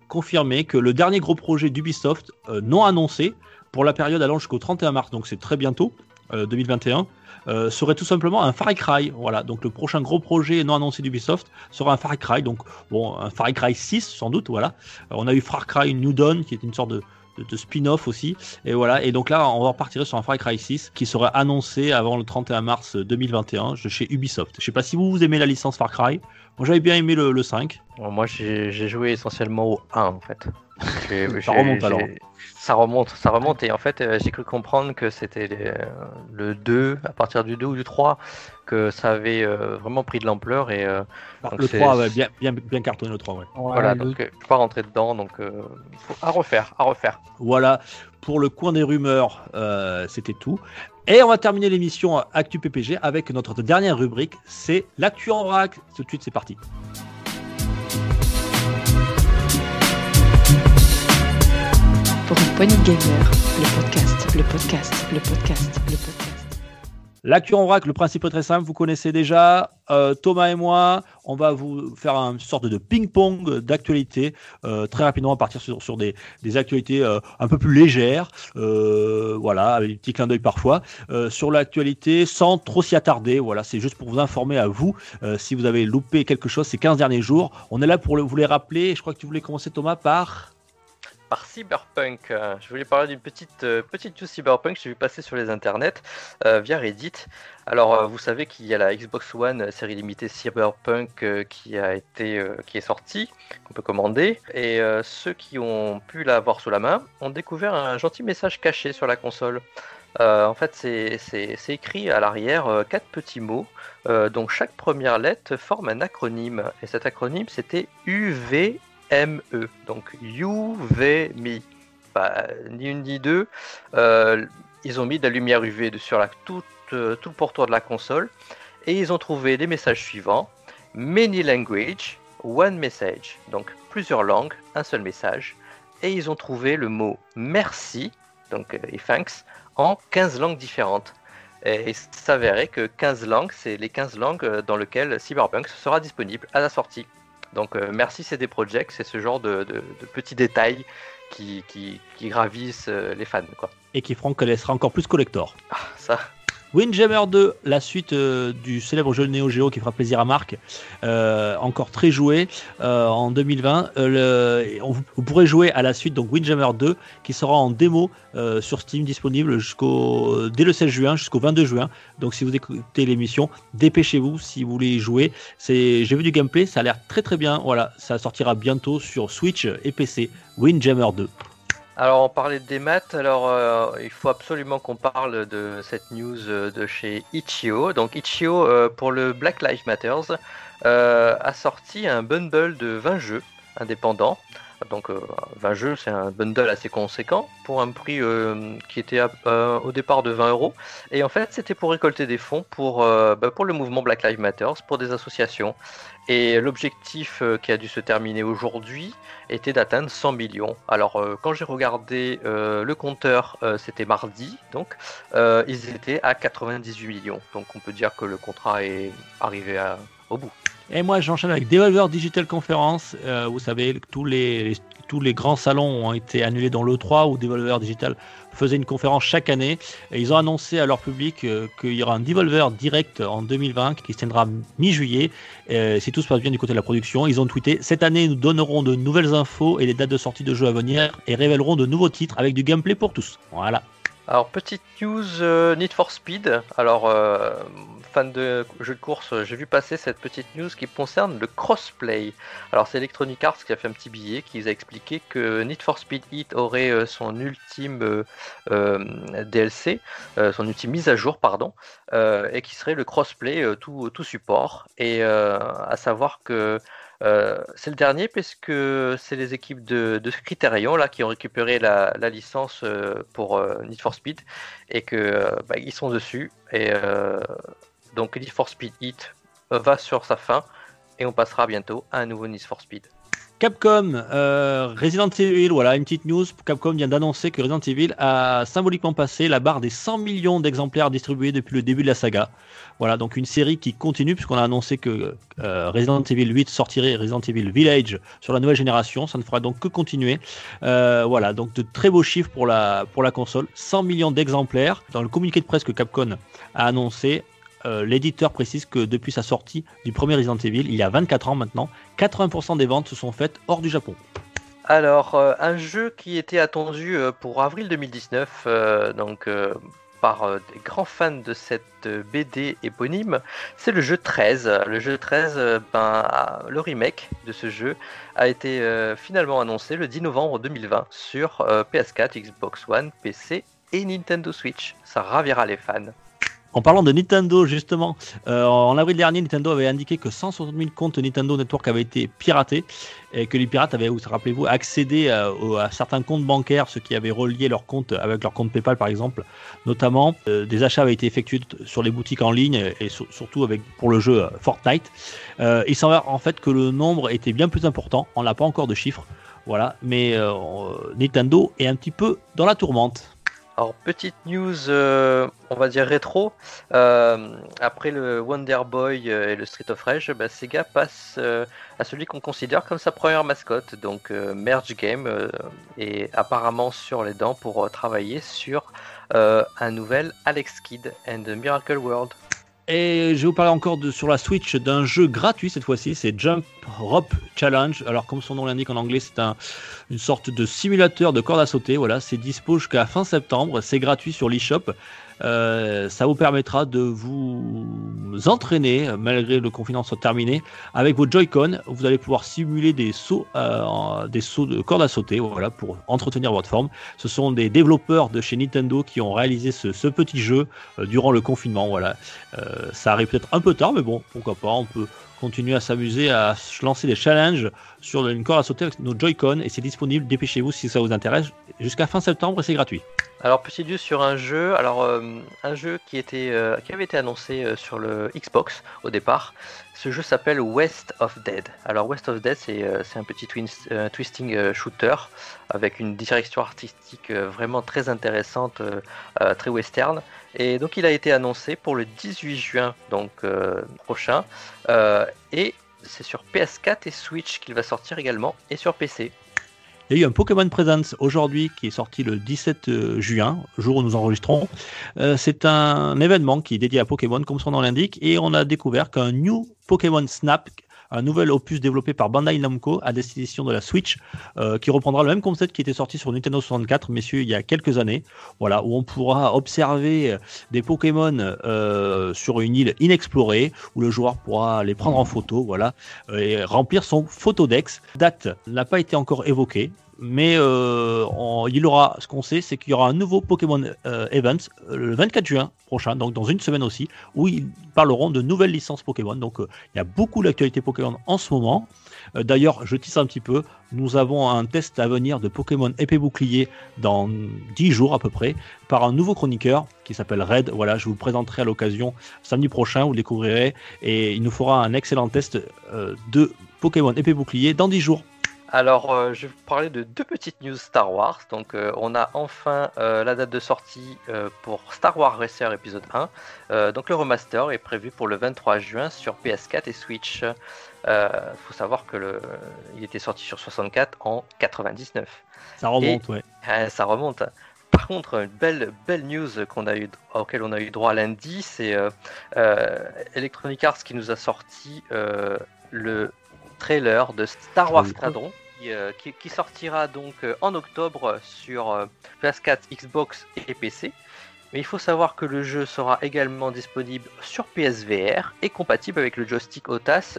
confirmé que le dernier gros projet d'Ubisoft non annoncé pour la période allant jusqu'au 31 mars, donc c'est très bientôt, euh, 2021, euh, serait tout simplement un Far Cry. Voilà, donc le prochain gros projet non annoncé d'Ubisoft sera un Far Cry. Donc, bon, un Far Cry 6 sans doute, voilà. Euh, on a eu Far Cry New Dawn qui est une sorte de, de, de spin-off aussi. Et voilà, et donc là, on va repartir sur un Far Cry 6 qui sera annoncé avant le 31 mars 2021 de chez Ubisoft. Je sais pas si vous, vous aimez la licence Far Cry. Moi, j'avais bien aimé le, le 5. Bon, moi, j'ai joué essentiellement au 1 en fait. Ça remonte, alors. Ça remonte, ça remonte. Et en fait, euh, j'ai cru comprendre que c'était les- le 2, à partir du 2 ou du 3, que ça avait euh, vraiment pris de l'ampleur. Et euh, Donc le c'est- 3 avait bien, bien, bien cartonné, le 3, ouais. Ouais, voilà, le- donc euh, je suis pas rentré dedans. Donc, euh, faut- à refaire, à refaire. Voilà, pour le coin des rumeurs, euh, c'était tout. Et on va terminer l'émission Actu PPG avec notre dernière rubrique, c'est l'actu en vrac. Tout de suite, c'est parti. Pour une poignée de gamers, le podcast, le podcast, le podcast, le podcast. L'actu en vrac, le principe est très simple, vous connaissez déjà. Euh, Thomas et moi, on va vous faire une sorte de ping-pong d'actualités euh, très rapidement à partir sur, des, des actualités euh, un peu plus légères, voilà, avec des petits clins d'œil parfois, sur l'actualité sans trop s'y attarder. Voilà, c'est juste pour vous informer à vous si vous avez loupé quelque chose ces 15 derniers jours. On est là pour vous les rappeler. Je crois que tu voulais commencer Thomas par. Par Cyberpunk. Euh, Je voulais parler d'une petite, euh, petite news Cyberpunk que j'ai vu passer sur les internets euh, via Reddit. Alors, vous savez qu'il y a la Xbox One série limitée Cyberpunk qui a été, qui est sortie, qu'on peut commander. Et ceux qui ont pu l'avoir sous la main ont découvert un gentil message caché sur la console. En fait, c'est écrit à l'arrière quatre petits mots, dont chaque première lettre forme un acronyme. Et cet acronyme, c'était UV ME, donc You V ni une ni deux. Euh, ils ont mis de la lumière UV sur la, tout, euh, tout le pourtour de la console et ils ont trouvé les messages suivants Many language, one message. Donc plusieurs langues, un seul message. Et ils ont trouvé le mot merci, donc euh, et thanks, en 15 langues différentes. Et il s'avérait que 15 langues, c'est les 15 langues dans lesquelles Cyberpunk sera disponible à la sortie. Donc euh, merci CD Projekt, c'est ce genre de, de- de petits détails qui, qui, qui gravissent euh, les fans. Quoi. Et qui feront qu'elle sera encore plus collector. Ah, ça, Windjammer 2, la suite euh, du célèbre jeu Neo Geo qui fera plaisir à Marc, euh, encore très joué euh, en 2020. Euh, le- on- vous pourrez jouer à la suite, donc Windjammer 2, qui sera en démo sur Steam disponible jusqu'au dès le 16 juin jusqu'au 22 juin. Donc si vous écoutez l'émission, dépêchez-vous si vous voulez y jouer. J'ai vu du gameplay, ça a l'air très très bien. Voilà, ça sortira bientôt sur Switch et PC. Windjammer 2. Alors, on parlait des maths, alors euh, il faut absolument qu'on parle de cette news euh, de chez Itch.io. Donc, Itch.io, euh, pour le Black Lives Matters, a sorti un bundle de 20 jeux indépendants. Donc, euh, 20 jeux, c'est un bundle assez conséquent pour un prix euh, qui était euh, au départ de 20 euros. Et en fait, c'était pour récolter des fonds pour, euh, bah, pour le mouvement Black Lives Matters, pour des associations. Et l'objectif euh, qui a dû se terminer aujourd'hui était d'atteindre 100 millions. Alors euh, quand j'ai regardé euh, le compteur, euh, c'était mardi, donc euh, ils étaient à 98 millions. Donc on peut dire que le contrat est arrivé au bout. Et moi, j'enchaîne avec Devolver Digital Conference. Euh, vous savez, tous les, tous les grands salons ont été annulés dans l'E3 où Devolver Digital faisait une conférence chaque année. Et ils ont annoncé à leur public euh, qu'il y aura un Devolver Direct en 2020 qui se tiendra mi-juillet. Euh, si tout se passe bien du côté de la production, ils ont tweeté Cette année, nous donnerons de nouvelles infos et les dates de sortie de jeux à venir et révélerons de nouveaux titres avec du gameplay pour tous. Voilà. Alors petite news Need for Speed. Alors fan de jeux de course, j'ai vu passer cette petite news qui concerne le crossplay. Alors c'est Electronic Arts qui a fait un petit billet qui a expliqué que Need for Speed Heat aurait euh, son ultime euh, euh, DLC, son ultime mise à jour pardon, et qui serait le crossplay tout, tout support. Et à savoir que c'est le dernier puisque c'est les équipes de, Criterion là qui ont récupéré la, licence pour Need for Speed et que bah, ils sont dessus et donc Need for Speed Heat va sur sa fin et on passera bientôt à un nouveau Need for Speed. Capcom, euh, Resident Evil, voilà une petite news. Capcom vient d'annoncer que Resident Evil a symboliquement passé la barre des 100 millions d'exemplaires distribués depuis le début de la saga. Voilà, donc une série qui continue, puisqu'on a annoncé que euh, Resident Evil 8 sortirait Resident Evil Village sur la nouvelle génération. Ça ne fera donc que continuer. Euh, voilà, donc de très beaux chiffres pour la, pour la console. 100 millions d'exemplaires. Dans le communiqué de presse que Capcom a annoncé, euh, l'éditeur précise que depuis sa sortie du premier Resident Evil, il y a 24 ans maintenant, 80% des ventes se sont faites hors du Japon. Alors euh, un jeu qui était attendu euh, pour avril 2019, euh, donc par des grands fans de cette BD éponyme, c'est le jeu 13. Le jeu 13, euh, ben, le remake de ce jeu a été finalement annoncé le 10 novembre 2020 sur euh, PS4, Xbox One, PC et Nintendo Switch. Ça ravira les fans. En parlant de Nintendo, justement, euh, en avril dernier, Nintendo avait indiqué que 160 000 comptes Nintendo Network avaient été piratés et que les pirates avaient, vous rappelez-vous, accédé à, certains comptes bancaires, ceux qui avaient relié leur compte avec leur compte PayPal, par exemple. Notamment, euh, des achats avaient été effectués sur les boutiques en ligne et sur- surtout avec pour le jeu euh, Fortnite. Il s'avère en fait que le nombre était bien plus important. On n'a pas encore de chiffres. Voilà, mais Nintendo est un petit peu dans la tourmente. Alors, petite news, euh, on va dire rétro. Euh, après le Wonder Boy et le Street of Rage, bah, Sega passe à celui qu'on considère comme sa première mascotte, donc Merge Game, est apparemment sur les dents pour travailler sur un nouvel Alex Kidd and Miracle World. Et je vais vous parler encore sur la Switch d'un jeu gratuit cette fois-ci, c'est Jump Rope Challenge. Alors comme son nom l'indique en anglais, c'est un, une sorte de simulateur de corde à sauter. Voilà, c'est dispo jusqu'à fin septembre, c'est gratuit sur l'eShop. Euh, ça vous permettra de vous entraîner, malgré le confinement soit terminé, avec vos Joy-Con. Vous allez pouvoir simuler des sauts, euh, des sauts de corde à sauter, voilà, pour entretenir votre forme. Ce sont des développeurs de chez Nintendo qui ont réalisé ce, petit jeu euh, durant le confinement. Voilà, ça arrive peut-être un peu tard, mais bon, pourquoi pas, on peut continuer à s'amuser à lancer des challenges sur une corde à sauter avec nos Joy-Con et c'est disponible, dépêchez-vous si ça vous intéresse, jusqu'à fin septembre et c'est gratuit. Alors petit news sur un jeu, alors euh, un jeu qui était euh, qui avait été annoncé euh, sur le Xbox au départ. Ce jeu s'appelle West of Dead. Alors West of Dead c'est un petit twisting shooter avec une direction artistique vraiment très intéressante, très western. Et donc il a été annoncé pour le 18 juin donc prochain et c'est sur PS4 et Switch qu'il va sortir également et sur PC. Il y a eu un Pokémon Presence aujourd'hui qui est sorti le 17 euh, juin, jour où nous enregistrons. Euh, c'est un événement qui est dédié à Pokémon, comme son nom l'indique, et on a découvert qu'un New Pokémon Snap, un nouvel opus développé par Bandai Namco à destination de la Switch, euh, qui reprendra le même concept qui était sorti sur Nintendo 64, messieurs, il y a quelques années. Voilà, où on pourra observer des Pokémon sur une île inexplorée, où le joueur pourra les prendre en photo, voilà, et remplir son photodex. Date n'a pas été encore évoquée mais euh, il aura, ce qu'on sait, c'est qu'il y aura un nouveau Pokémon euh, Event euh, le 24 juin prochain, donc dans une semaine aussi, où ils parleront de nouvelles licences Pokémon. Donc il y a beaucoup d'actualités Pokémon en ce moment. D'ailleurs, je tisse un petit peu, nous avons un test à venir de Pokémon épée bouclier dans 10 jours à peu près, par un nouveau chroniqueur qui s'appelle Red. Voilà, je vous présenterai à l'occasion samedi prochain, vous le découvrirez, et il nous fera un excellent test de Pokémon épée bouclier dans 10 jours. Alors, euh, je vais vous parler de deux petites news Star Wars. Donc, euh, on a enfin euh, la date de sortie pour Star Wars Racer épisode 1. donc, le remaster est prévu pour le 23 juin sur PS4 et Switch. Il faut savoir que le, il était sorti sur 64 en 99. Ça remonte, ouais. ça remonte. Par contre, une belle, belle news qu'on a eu, auquel on a eu droit lundi, c'est Electronic Arts qui nous a sorti le trailer de Star Wars Squadron euh, qui, sortira donc euh, en octobre sur euh, PS4, Xbox et PC. Mais il faut savoir que le jeu sera également disponible sur PSVR et compatible avec le joystick OTAS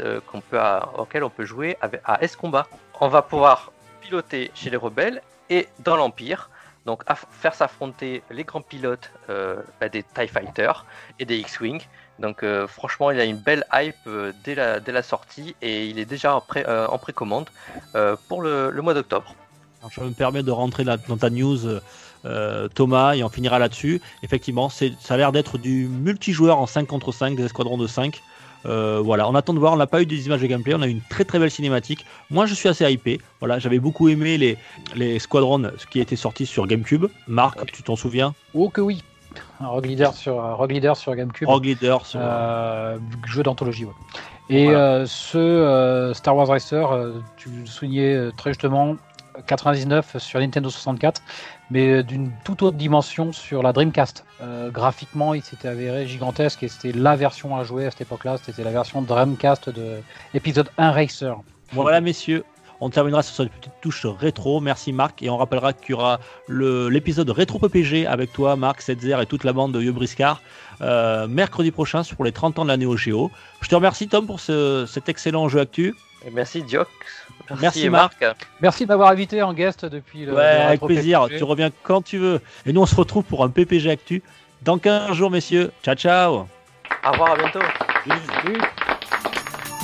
auquel on peut jouer à S-Combat. On va pouvoir piloter chez les rebelles et dans l'Empire, donc faire s'affronter les grands pilotes bah, des TIE Fighters et des X-Wing. Donc euh, franchement, il a une belle hype euh, dès, la, dès, la, sortie et il est déjà en, pré, euh, en précommande pour le, le mois d'octobre. Je me permets de rentrer dans ta news, Thomas, et on finira là-dessus. Effectivement, ça a l'air d'être du multijoueur en 5 contre 5, des escadrons de 5. voilà, on attend de voir. On n'a pas eu des images de gameplay, on a eu une très très belle cinématique. Moi, je suis assez hypé. Voilà, j'avais beaucoup aimé les, les squadrons qui étaient sortis sur GameCube. Marc, tu t'en souviens? Oh que oui. Rogue Leader sur, Rogue Leader sur GameCube. Rogue Leader sur. Euh, jeu d'anthologie, Et euh, ce euh, Star Wars Racer, tu le soulignais très justement, 99 sur Nintendo 64, mais d'une toute autre dimension sur la Dreamcast. graphiquement, il s'était avéré gigantesque et c'était la version à jouer à cette époque-là. C'était la version Dreamcast de épisode 1 Racer. Voilà, messieurs, on terminera sur cette petite touche rétro. Merci Marc. Et on rappellera qu'il y aura l'épisode rétro PPG avec toi, Marc, Setzer et toute la bande de Vieux Briscard euh, mercredi prochain pour les 30 ans de la Neo Geo. Je te remercie Tom pour cet excellent jeu actu. Merci Diox. Merci, Marc. Merci de m'avoir invité en guest depuis le. Ouais, avec plaisir. Tu reviens quand tu veux. Et nous, on se retrouve pour un PPG Actu dans 15 jours, messieurs. Ciao, ciao. Au revoir, à bientôt